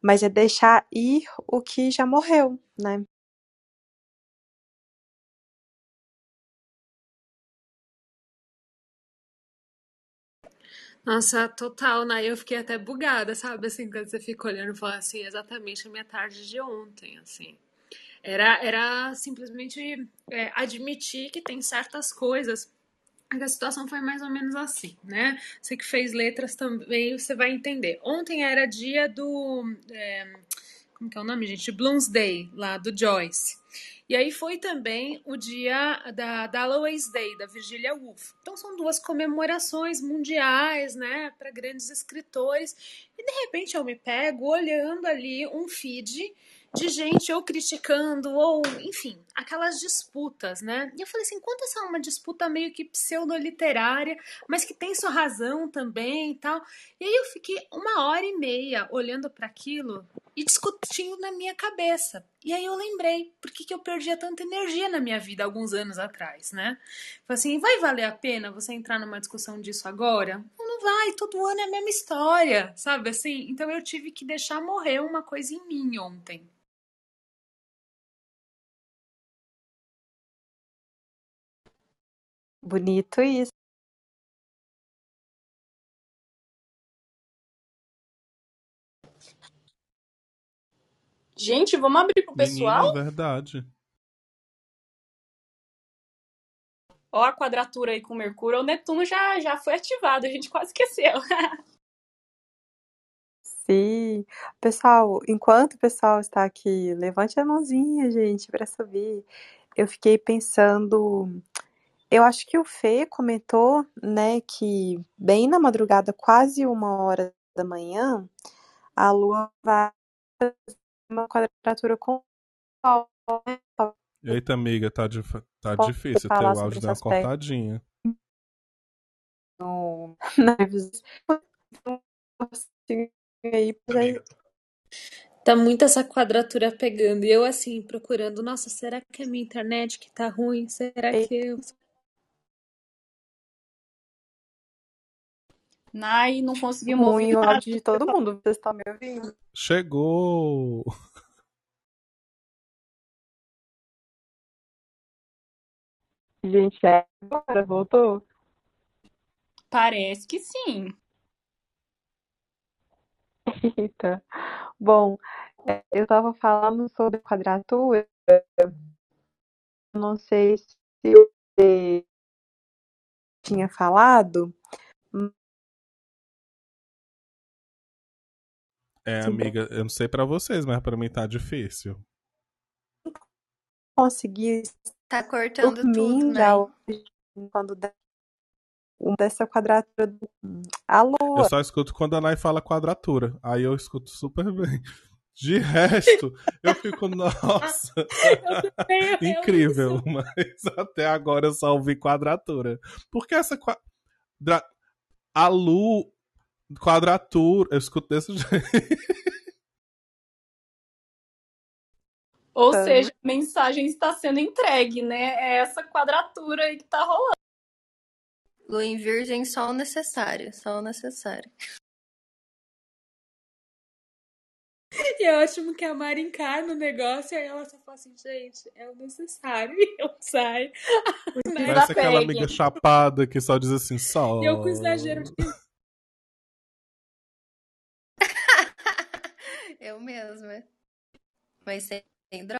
mas é deixar ir o que já morreu, né? Nossa, total, né? Eu fiquei até bugada, sabe? Assim, quando você fica olhando e fala assim, exatamente a minha tarde de ontem, assim. Era, era simplesmente é, admitir que tem certas coisas. A situação foi mais ou menos assim, né? Você que fez letras também, você vai entender. Ontem era dia do. É, como que é o nome, gente? Bloomsday, lá do Joyce. E aí foi também o dia da, da Alois Day, da Virginia Woolf. Então são duas comemorações mundiais, né, para grandes escritores. E de repente eu me pego olhando ali um feed de gente ou criticando, ou, enfim, aquelas disputas, né? E eu falei assim, quanto essa é uma disputa meio que pseudo-literária, mas que tem sua razão também e tal. E aí eu fiquei uma hora e meia olhando para aquilo e discutindo na minha cabeça. E aí eu lembrei por que, que eu perdia tanta energia na minha vida alguns anos atrás, né? Falei assim, vai valer a pena você entrar numa discussão disso agora? Não vai, todo ano é a mesma história, sabe assim? Então eu tive que deixar morrer uma coisa em mim ontem. Bonito isso. Gente, vamos abrir pro pessoal? verdade. Ó a quadratura aí com Mercúrio, o Netuno já, já foi ativado, a gente quase esqueceu. Sim. Pessoal, enquanto o pessoal está aqui, levante a mãozinha, gente, para subir. Eu fiquei pensando. Eu acho que o Fê comentou, né, que bem na madrugada, quase uma hora da manhã, a Lua vai fazer uma quadratura com o Sol. né? Eita, amiga, tá, dif- tá difícil. Teu sobre áudio deu uma aspecto? cortadinha. no, Tá muito essa quadratura pegando. E eu, assim, procurando, nossa, será que é minha internet que tá ruim? Será que eu. Nai, não conseguimos ruim ouvir o nada. áudio de todo mundo. Vocês estão me ouvindo? Chegou! Gente, é agora voltou? Parece que sim. Eita. Bom, é, eu estava falando sobre quadratura. Eu não sei se você tinha falado. É, Sim. amiga, eu não sei pra vocês, mas pra mim tá difícil. Consegui Tá cortando por tudo, mim né? hoje, quando der um dessa quadratura. do- Alô? Eu só escuto quando a Nai fala quadratura. Aí eu escuto super bem. De resto, eu fico, nossa, Eu incrível. Mas até agora eu só ouvi quadratura. Porque essa quadra... A Lu, quadratura, eu escuto desse jeito. Ou Tá. seja, a mensagem está sendo entregue, né? É essa quadratura aí que tá rolando. Lua em Virgem, só o necessário, só o necessário. E é ótimo que a Mari encarna o negócio e aí ela só fala assim, gente, é o necessário. E eu saio. Parece aquela amiga chapada que só diz assim, só. E eu com exagero de Eu mesma. Mas sem, sem droga.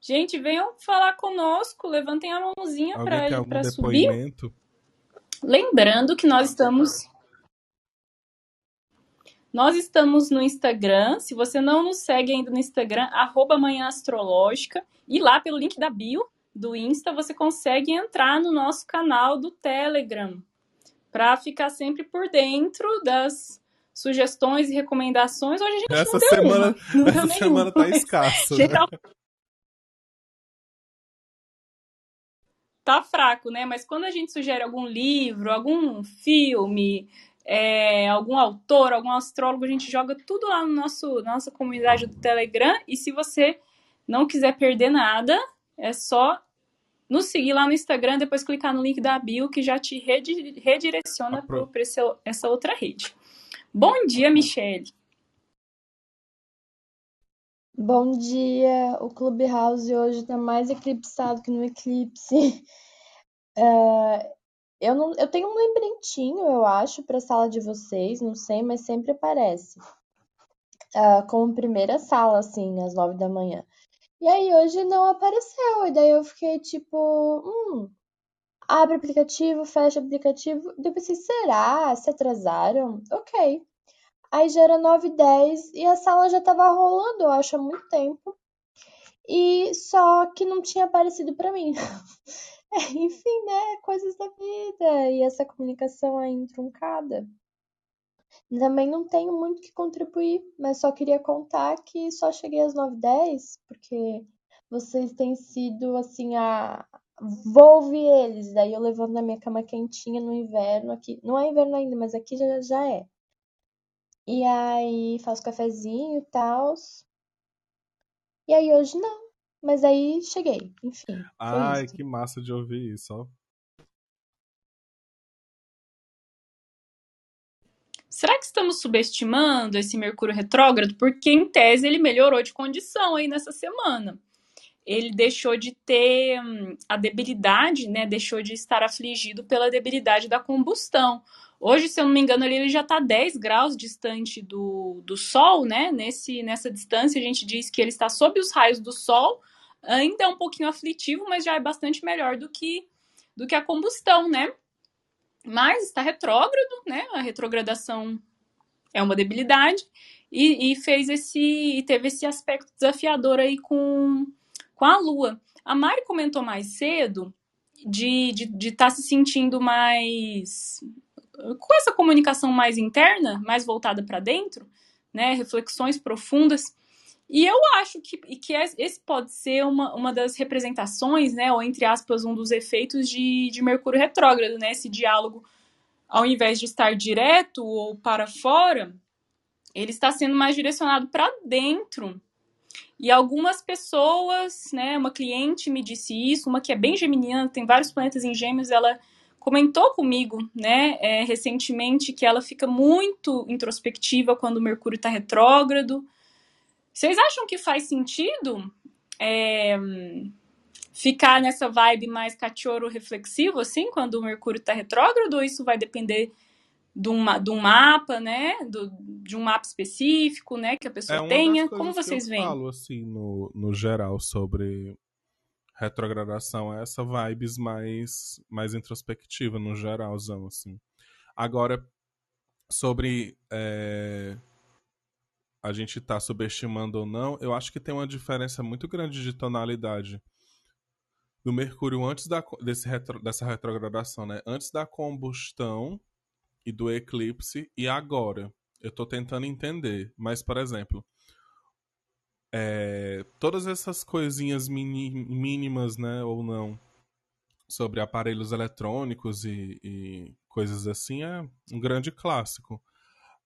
Gente, venham falar conosco, levantem a mãozinha para subir. Lembrando que nós estamos nós estamos no Instagram. Se você não nos segue ainda no Instagram, arroba Manhã Astrológica. E lá pelo link da bio do Insta, você consegue entrar no nosso canal do Telegram para ficar sempre por dentro das sugestões e recomendações. Hoje a gente Essa não deu semana, uma, não essa semana tá mas escassa. né? geral tá fraco, né? Mas quando a gente sugere algum livro, algum filme, é, algum autor, algum astrólogo, a gente joga tudo lá no nosso nossa comunidade do Telegram. E se você não quiser perder nada, é só nos seguir lá no Instagram, depois clicar no link da bio que já te redi- redireciona para essa outra rede. Bom dia, Michele. Bom dia, o Clubhouse hoje está mais eclipsado que no eclipse. É, eu, não, eu tenho um lembretinho, eu acho, para a sala de vocês, não sei, mas sempre aparece. Ah, como primeira sala, assim, às nove da manhã. E aí hoje não apareceu, e daí eu fiquei tipo, hum, abre aplicativo, fecha aplicativo. Eu pensei, será? Se atrasaram? Ok. Aí já era 9 e 10 e a sala já tava rolando, eu acho, há muito tempo. E só que não tinha aparecido pra mim. É, enfim, né? Coisas da vida. E essa comunicação aí truncada. Também não tenho muito que contribuir, mas só queria contar que só cheguei às 9 e 10 porque vocês têm sido assim a. Vou ouvir eles. Daí eu levanto na minha cama quentinha no inverno aqui. Não é inverno ainda, mas aqui já, já é. E aí faço cafezinho e tal. E aí hoje não. Mas aí cheguei. Enfim, Ai, isso. que massa de ouvir isso, ó. Será que estamos subestimando esse Mercúrio retrógrado? Porque, em tese, ele melhorou de condição aí nessa semana. Ele deixou de ter hum, a debilidade, né? Deixou de estar afligido pela debilidade da combustão. Hoje, se eu não me engano, ele já está 10 graus distante do, do Sol, né? Nesse, nessa distância, a gente diz que ele está sob os raios do Sol, ainda é um pouquinho aflitivo, mas já é bastante melhor do que, do que a combustão, né? Mas está retrógrado, né? A retrogradação é uma debilidade e, e fez esse e teve esse aspecto desafiador aí com, com a Lua. A Mari comentou mais cedo de estar de, de tá se sentindo mais com essa comunicação mais interna, mais voltada para dentro, né, reflexões profundas. E eu acho que, que esse pode ser uma, uma das representações, né, ou entre aspas, um dos efeitos de, de Mercúrio retrógrado, né, esse diálogo, ao invés de estar direto ou para fora, ele está sendo mais direcionado para dentro. E algumas pessoas, né, uma cliente me disse isso, uma que é bem geminiana, tem vários planetas em gêmeos, ela comentou comigo, né, é, recentemente, que ela fica muito introspectiva quando o Mercúrio está retrógrado. Vocês acham que faz sentido é, ficar nessa vibe mais cachorro reflexivo, assim, quando o Mercúrio está retrógrado, ou isso vai depender de um, de um mapa, né, do, de um mapa específico, né, que a pessoa é tenha? Como vocês veem? Eu falo, assim, no, no geral, sobre retrogradação é essa vibes mais, mais introspectiva no geralzão, assim. Agora, sobre é, a gente tá subestimando ou não, eu acho que tem uma diferença muito grande de tonalidade do Mercúrio antes da, desse retro, dessa retrogradação, né? Antes da combustão e do eclipse e agora. Eu tô tentando entender, mas, por exemplo, é, todas essas coisinhas mini, mínimas, né, ou não, sobre aparelhos eletrônicos e, e coisas assim é um grande clássico.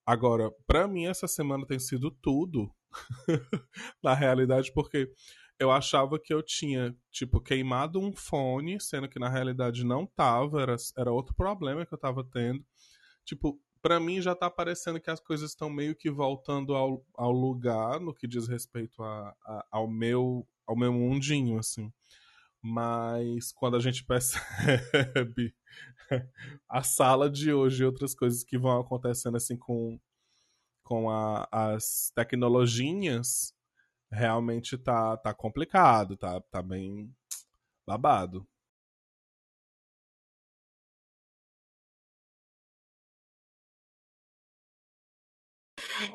Agora, para mim essa semana tem sido tudo na realidade, porque eu achava que eu tinha, tipo, queimado um fone, sendo que na realidade não tava, era, era outro problema que eu tava tendo. Tipo, para mim já tá parecendo que as coisas estão meio que voltando ao, ao lugar no que diz respeito a, a, ao meu ao meu mundinho, assim. Mas quando a gente percebe a sala de hoje e outras coisas que vão acontecendo assim com, com a, as tecnologias, realmente tá, tá complicado, tá, tá bem babado.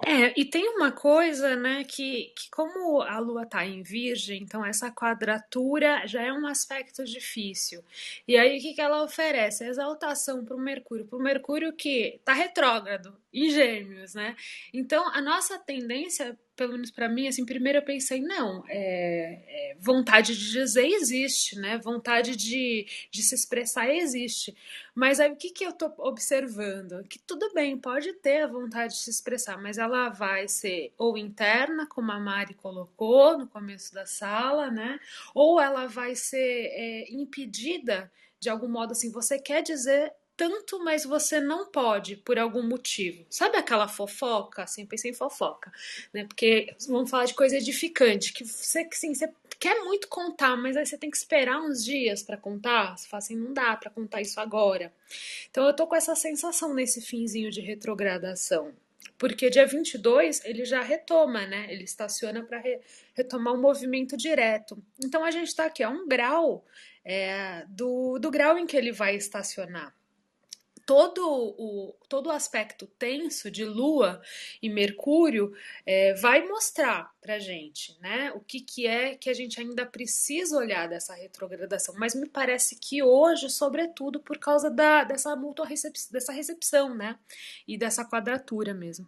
É, e tem uma coisa, né, que, que como a Lua está em Virgem, então essa quadratura já é um aspecto difícil. E aí o que, que ela oferece? Exaltação para o Mercúrio, para o Mercúrio que está retrógrado em Gêmeos, né? Então a nossa tendência pelo menos para mim, assim, primeiro eu pensei, não, é, é, vontade de dizer existe, né? Vontade de, de se expressar existe. Mas aí o que, que eu tô observando? Que tudo bem, pode ter a vontade de se expressar, mas ela vai ser ou interna, como a Mari colocou no começo da sala, né? Ou ela vai ser é, impedida de algum modo assim, você quer dizer tanto, mas você não pode por algum motivo. Sabe aquela fofoca? Assim, pensei em fofoca, né? Porque vamos falar de coisa edificante, que você, você quer muito contar, mas aí você tem que esperar uns dias para contar. Você fala assim, não dá para contar isso agora. Então eu tô com essa sensação nesse finzinho de retrogradação. Porque dia 22 ele já retoma, né? Ele estaciona para re retomar um movimento direto. Então a gente está aqui a um grau é, do, do grau em que ele vai estacionar todo o, todo o aspecto tenso de Lua e Mercúrio é, vai mostrar para gente, né, o que, que é que a gente ainda precisa olhar dessa retrogradação. Mas me parece que hoje, sobretudo, por causa da, dessa recepção, dessa recepção, né, e dessa quadratura mesmo.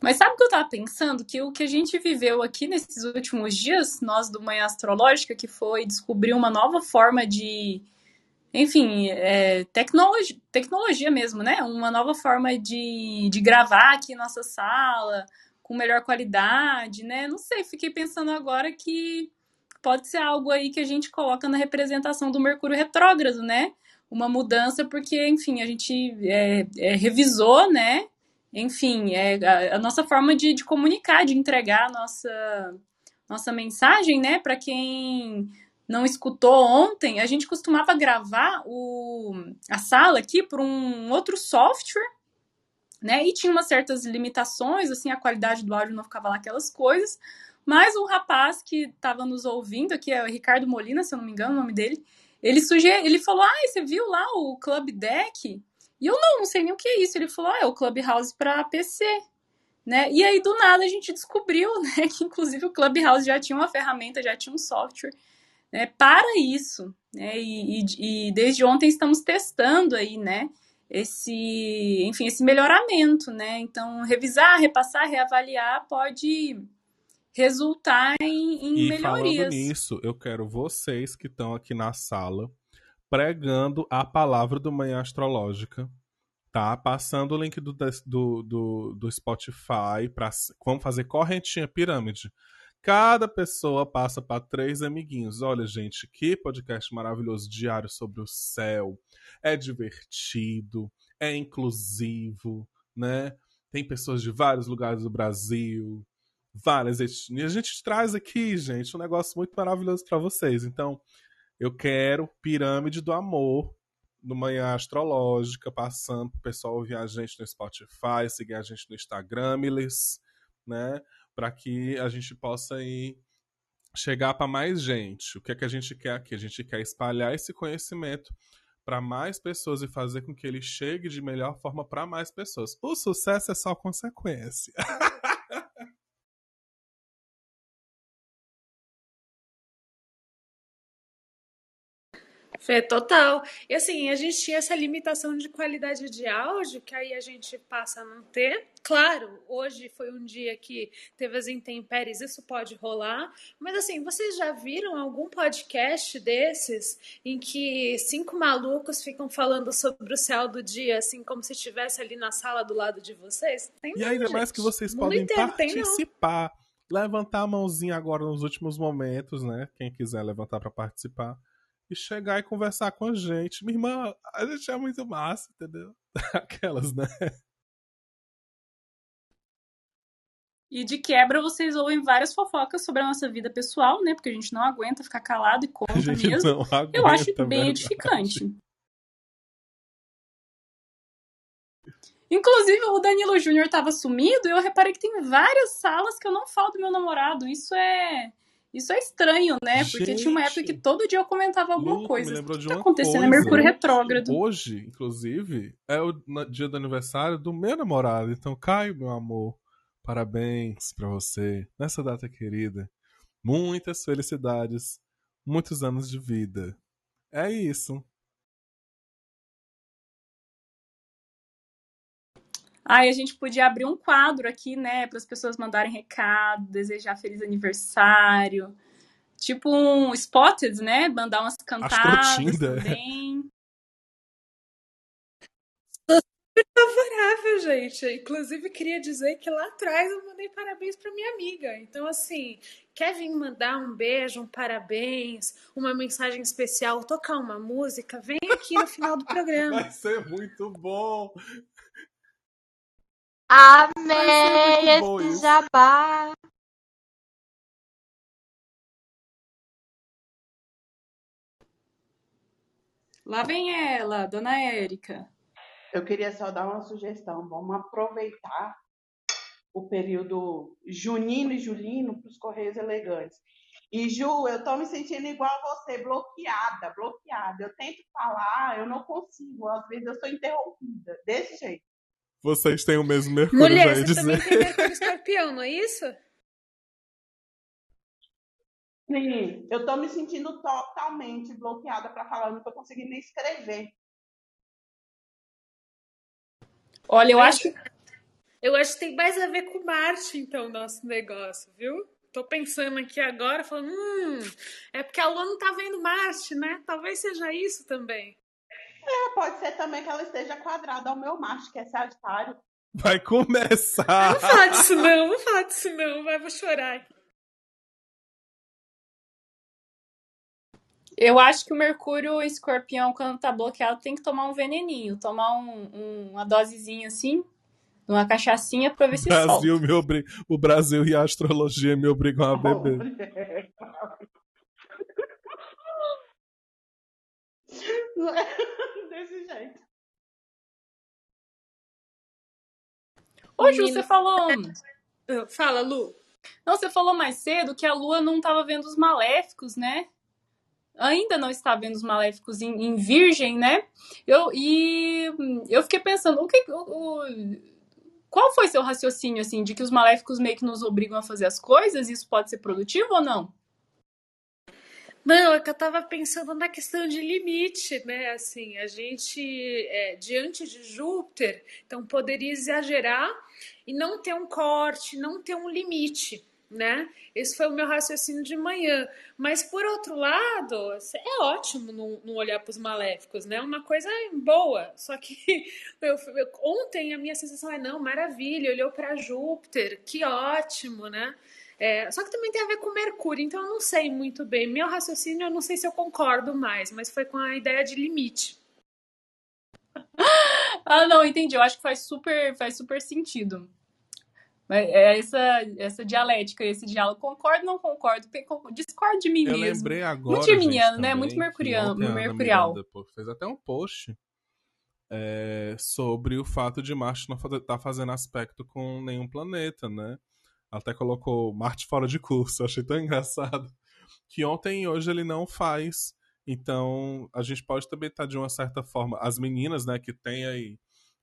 Mas sabe o que eu tava pensando? Que o que a gente viveu aqui nesses últimos dias, nós do Manhã Astrológica, que foi descobrir uma nova forma de enfim, é, tecnologia, tecnologia mesmo, né? Uma nova forma de, de gravar aqui nossa sala, com melhor qualidade, né? Não sei, fiquei pensando agora que pode ser algo aí que a gente coloca na representação do Mercúrio retrógrado, né? Uma mudança, porque, enfim, a gente é, é, revisou, né? Enfim, é a, a nossa forma de, de comunicar, de entregar a nossa, nossa mensagem, né? Para quem não escutou ontem, a gente costumava gravar o, a sala aqui por um outro software, né? E tinha umas certas limitações, assim, a qualidade do áudio não ficava lá aquelas coisas. Mas um rapaz que estava nos ouvindo, que é o Ricardo Molina, se eu não me engano o nome dele, ele sugere, ele falou: Ah, você viu lá o Club Deck? E eu não, não sei nem o que é isso. Ele falou: Ah, é o Clubhouse para PC. Né? E aí, do nada, a gente descobriu né, que, inclusive, o Clubhouse já tinha uma ferramenta, já tinha um software né, para isso. Né? E, e, e desde ontem estamos testando aí, né? Esse, enfim, esse melhoramento, né? Então, revisar, repassar, reavaliar pode resultar em, em E melhorias. falando nisso, eu quero vocês que estão aqui na sala pregando a palavra do Manhã Astrológica, tá? Passando o link do, do, do, do Spotify para vamos fazer correntinha pirâmide. Cada pessoa passa para três amiguinhos. Olha, gente, que podcast maravilhoso diário sobre o céu. É divertido, é inclusivo, né? Tem pessoas de vários lugares do Brasil, várias etnias. A gente traz aqui, gente, um negócio muito maravilhoso para vocês. Então, eu quero Pirâmide do Amor no Manhã Astrológica, passando pro pessoal ouvir a gente no Spotify, seguir a gente no Instagram, né? Para que a gente possa ir chegar para mais gente. O que é que a gente quer aqui? A gente quer espalhar esse conhecimento para mais pessoas e fazer com que ele chegue de melhor forma para mais pessoas. O sucesso é só consequência. Fê, total. E assim, a gente tinha essa limitação de qualidade de áudio, que aí a gente passa a não ter. Claro, hoje foi um dia que teve as intempéries, isso pode rolar. Mas assim, vocês já viram algum podcast desses em que cinco malucos ficam falando sobre o céu do dia, assim, como se estivesse ali na sala do lado de vocês? Tem e não, ainda gente. mais que vocês podem inteiro participar. levantar a mãozinha agora nos últimos momentos, né? Quem quiser levantar para participar. E chegar e conversar com a gente. Minha irmã, a gente é muito massa, entendeu? Aquelas, né? E de quebra, vocês ouvem várias fofocas sobre a nossa vida pessoal, né? Porque a gente não aguenta ficar calado e conta mesmo. aguenta, Eu acho bem verdade. edificante. Inclusive, o Danilo Júnior estava sumido e eu reparei que tem várias salas que eu não falo do meu namorado. Isso é. Isso é estranho, né? Porque tinha uma época Gente, que todo dia eu comentava alguma Lu, coisa. me lembrou O de que tá acontecendo? É coisa. Mercúrio retrógrado. Hoje, inclusive, é o dia do aniversário do meu namorado. Então, Caio, meu amor, parabéns pra você nessa data querida. Muitas felicidades, muitos anos de vida. É isso. Ai, a gente podia abrir um quadro aqui, né, para as pessoas mandarem recado, desejar feliz aniversário. Tipo um Spotted, né? Mandar umas cantadas também. favorável, gente. Inclusive, queria dizer que lá atrás eu mandei parabéns para minha amiga. Então, assim, quer vir mandar um beijo, um parabéns, uma mensagem especial, tocar uma música? Vem aqui no final do programa. Vai ser muito bom. Amei esse isso. jabá. Lá vem ela, Dona Érica. Eu queria só dar uma sugestão. Vamos aproveitar o período junino e julino para os Correios Elegantes. E, Ju, eu tô me sentindo igual a você, bloqueada, bloqueada. Eu tento falar, eu não consigo. Às vezes eu sou interrompida. Desse jeito. Vocês têm o mesmo Mercúrio, já Mulher, ia você também dizer. tem Mercúrio Escorpião, não é isso? Sim, eu tô me sentindo totalmente bloqueada para falar. Eu não tô conseguindo nem escrever. Olha, eu acho que Eu acho que tem mais a ver com Marte, então, nosso negócio, viu? Tô pensando aqui agora, falando, hum, é porque a Lua não tá vendo Marte, né? Talvez seja isso também. É, pode ser também que ela esteja quadrada ao meu macho, que é Sagitário. Vai começar. Não fala disso não, não fala disso não, vai, vou chorar. Eu acho que o Mercúrio escorpião, quando tá bloqueado, tem que tomar um veneninho, tomar um- um- uma dosezinha assim, uma cachaçinha pra ver se solta. Brasil me obri... O Brasil e a astrologia me obrigam a beber. Mulher. Desse jeito. Ô, Ju, você falou. Ah, Fala, Lu. Não, você falou mais cedo que a Lua não estava vendo os maléficos, né? Ainda não está vendo os maléficos em, em Virgem, né? Eu, e eu fiquei pensando, o que, o, o, qual foi seu raciocínio, assim, de que os maléficos meio que nos obrigam a fazer as coisas? Isso pode ser produtivo ou não? Não, é que eu tava pensando na questão de limite, né? Assim, a gente, é, diante de Júpiter, então poderia exagerar e não ter um corte, não ter um limite, né? Esse foi o meu raciocínio de manhã. Mas, por outro lado, é ótimo não, olhar para os maléficos, né? Uma coisa boa. Só que eu, eu, ontem a minha sensação é: não, maravilha, olhou para Júpiter, que ótimo, né? É, só que também tem a ver com Mercúrio, então eu não sei muito bem. Meu raciocínio, eu não sei se eu concordo mais, mas foi com a ideia de limite. ah, não, entendi. Eu acho que faz super, faz super sentido. É essa, essa dialética, esse diálogo. Concordo, não concordo, discordo de mim eu mesmo. Eu lembrei agora. Muito geminiano, né? Muito mercuriano, mercurial. Miranda, pô, fez até um post é, sobre o fato de Marte não estar tá fazendo aspecto com nenhum planeta, né? Até colocou Marte fora de curso. achei tão engraçado. Que ontem e hoje ele não faz. Então, a gente pode também estar, de uma certa forma, as meninas, né, que tem aí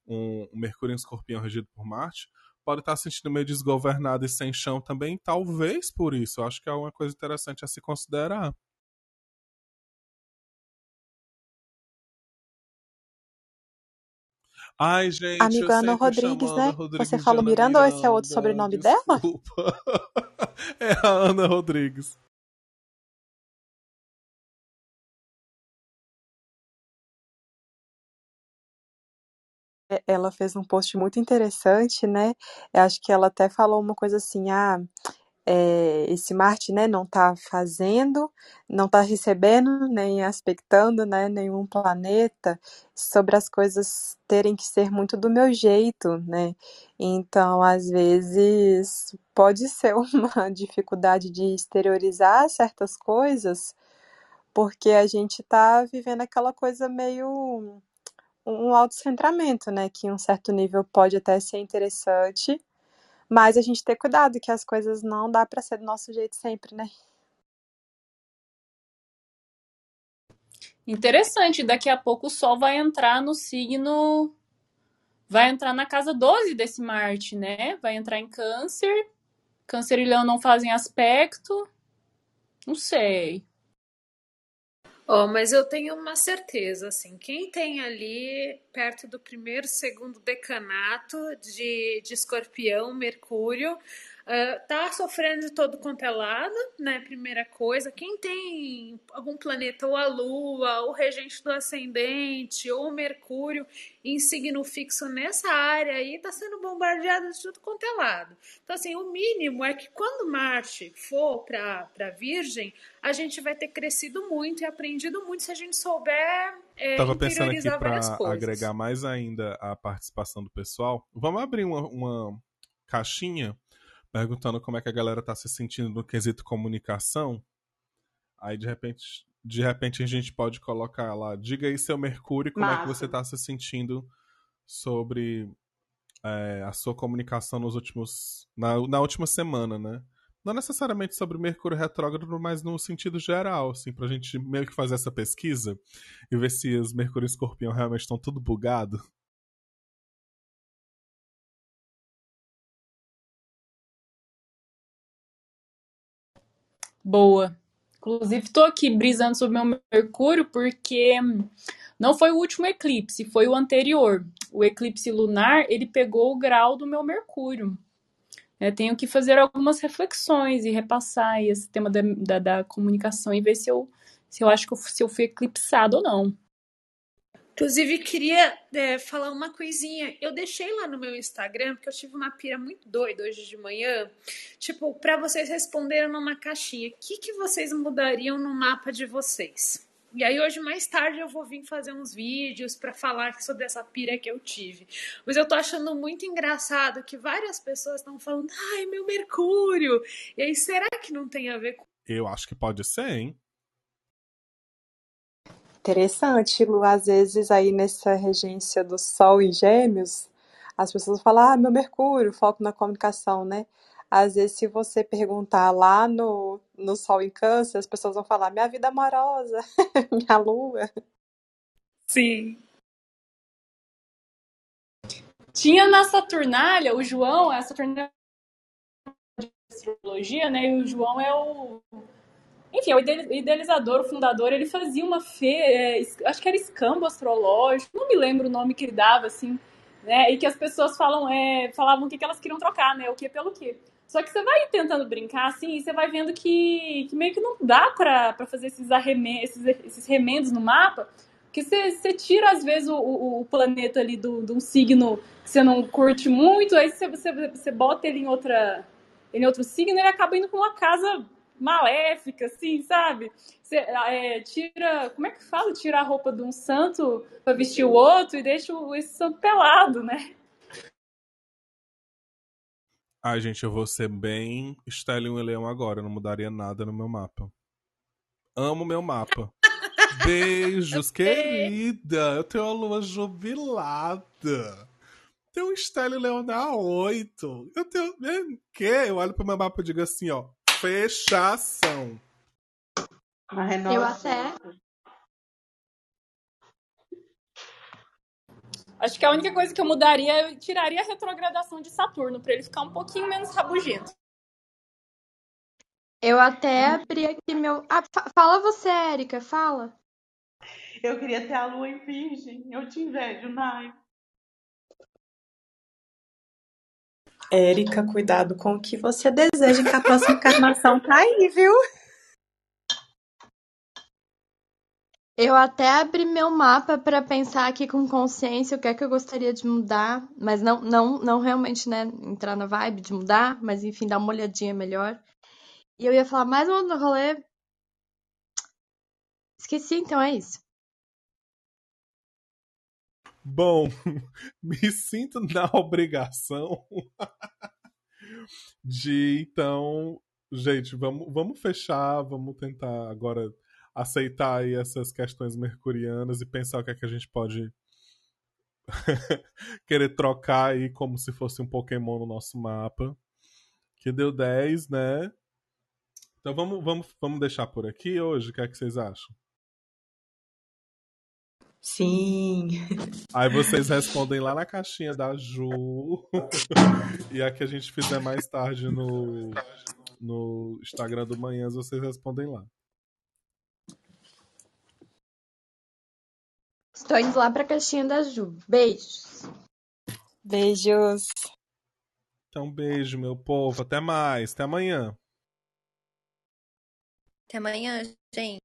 um, Mercúrio em escorpião regido por Marte, podem estar se sentindo meio desgovernada e sem chão também, talvez por isso. Eu acho que é uma coisa interessante a se considerar. Ai, gente, Amiga Ana Rodrigues, né? Rodrigues Você falou Miranda, Miranda ou esse é outro sobrenome desculpa. dela? é a Ana Rodrigues. É, ela fez um post muito interessante, né? Eu acho que ela até falou uma coisa assim, ah, é, esse Marte, né, não está fazendo, não está recebendo, nem aspectando, né, nenhum planeta sobre as coisas terem que ser muito do meu jeito, né? Então, às vezes, pode ser uma dificuldade de exteriorizar certas coisas, porque a gente está vivendo aquela coisa meio um autocentramento, né, que em um certo nível pode até ser interessante, mas a gente ter cuidado que as coisas não dá para ser do nosso jeito sempre, né? Interessante, daqui a pouco o Sol vai entrar no signo. Vai entrar na casa 12 desse Marte, né? Vai entrar em Câncer. Câncer e Leão não fazem aspecto. Não sei. Oh, mas eu tenho uma certeza, assim, quem tem ali perto do primeiro, segundo decanato de, de escorpião, Mercúrio, uh, tá sofrendo de todo quanto é lado, né? Primeira coisa. Quem tem algum planeta, ou a Lua, ou o regente do ascendente, ou Mercúrio em signo fixo nessa área aí, tá sendo bombardeado de tudo quanto é lado. Então, assim, o mínimo é que quando Marte for para Virgem, a gente vai ter crescido muito e aprendido muito se a gente souber. É, Tava pensando aqui para agregar mais ainda a participação do pessoal. Vamos abrir uma, uma caixinha perguntando como é que a galera tá se sentindo no quesito comunicação. Aí de repente, de repente a gente pode colocar lá, diga aí seu Mercúrio, como Massa. é que você tá se sentindo sobre é, a sua comunicação nos últimos na, na última semana, né? Não necessariamente sobre Mercúrio retrógrado, mas no sentido geral, assim, pra gente meio que fazer essa pesquisa e ver se os Mercúrio e Escorpião realmente estão tudo bugado. Boa. Inclusive, estou aqui brisando sobre meu Mercúrio porque não foi o último eclipse, foi o anterior. O eclipse lunar, ele pegou o grau do meu Mercúrio. Eu tenho que fazer algumas reflexões e repassar esse tema da, da, da comunicação e ver se eu, se eu acho que eu, se eu fui eclipsado ou não. Inclusive, queria é, falar uma coisinha. Eu deixei lá no meu Instagram, porque eu tive uma pira muito doida hoje de manhã. Tipo, para vocês responderem numa caixinha, o que, que vocês mudariam no mapa de vocês? E aí hoje mais tarde eu vou vir fazer uns vídeos para falar sobre essa pira que eu tive. Mas eu tô achando muito engraçado que várias pessoas estão falando: "Ai, meu Mercúrio". E aí será que não tem a ver com Eu acho que pode ser, hein? Interessante, Lu. Às vezes aí nessa regência do Sol em Gêmeos, as pessoas falam, ah, meu Mercúrio, foco na comunicação, né? às vezes, se você perguntar lá no, no Sol em Câncer, as pessoas vão falar minha vida amorosa, minha lua. Sim. Tinha na Saturnália, o João, a Saturnália de astrologia, né? E o João é o. Enfim, o idealizador, o fundador. Ele fazia uma feira, é, acho que era escambo astrológico, não me lembro o nome que ele dava, assim, né? E que as pessoas falam, é, falavam o que, que elas queriam trocar, né? O que pelo que. Só que você vai tentando brincar, assim, e você vai vendo que, que meio que não dá pra fazer esses, arremendos, esses, esses remendos no mapa, porque você, você tira, às vezes, o, o, o planeta ali de um signo que você não curte muito, aí você, você, você bota ele em outra em outro signo, ele acaba indo com uma casa maléfica, assim, sabe? Você é, tira. Como é que fala? Tira a roupa de um santo para vestir o outro e deixa esse santo pelado, né? Ai, gente, eu vou ser bem Stellium e Leão agora, eu não mudaria nada no meu mapa. Amo meu mapa. Beijos, querida. Eu tenho a lua jubilada. Tem um Stellium Leão na 8. Eu tenho. Que? Eu olho pro meu mapa e digo assim, ó. Fechação. Eu até. Acho que a única coisa que eu mudaria, eu tiraria a retrogradação de Saturno, para ele ficar um pouquinho menos rabugento. Eu até abri aqui meu. Ah, fala você, Érica, fala. Eu queria ter a lua em virgem. Eu te invejo, Nai. Érica, cuidado com o que você deseja, que a próxima encarnação tá aí, viu? Eu até abri meu mapa para pensar aqui com consciência o que é que eu gostaria de mudar, mas não, não, não realmente, né, entrar na vibe de mudar, mas enfim, dar uma olhadinha melhor. E eu ia falar mais um outro rolê. Esqueci, então é isso. Bom, me sinto na obrigação de então, gente, vamos, vamos fechar, vamos tentar agora aceitar aí essas questões mercurianas e pensar o que é que a gente pode querer trocar aí como se fosse um Pokémon no nosso mapa. Que deu 10, né? Então vamos, vamos, vamos deixar por aqui hoje. O que é que vocês acham? Sim. Aí vocês respondem lá na caixinha da Ju. e a que a gente fizer mais tarde no, no Instagram do Manhãs, vocês respondem lá. Estou indo lá para a caixinha da Ju. Beijos. Beijos. Então, beijo, meu povo. Até mais. Até amanhã. Até amanhã, gente.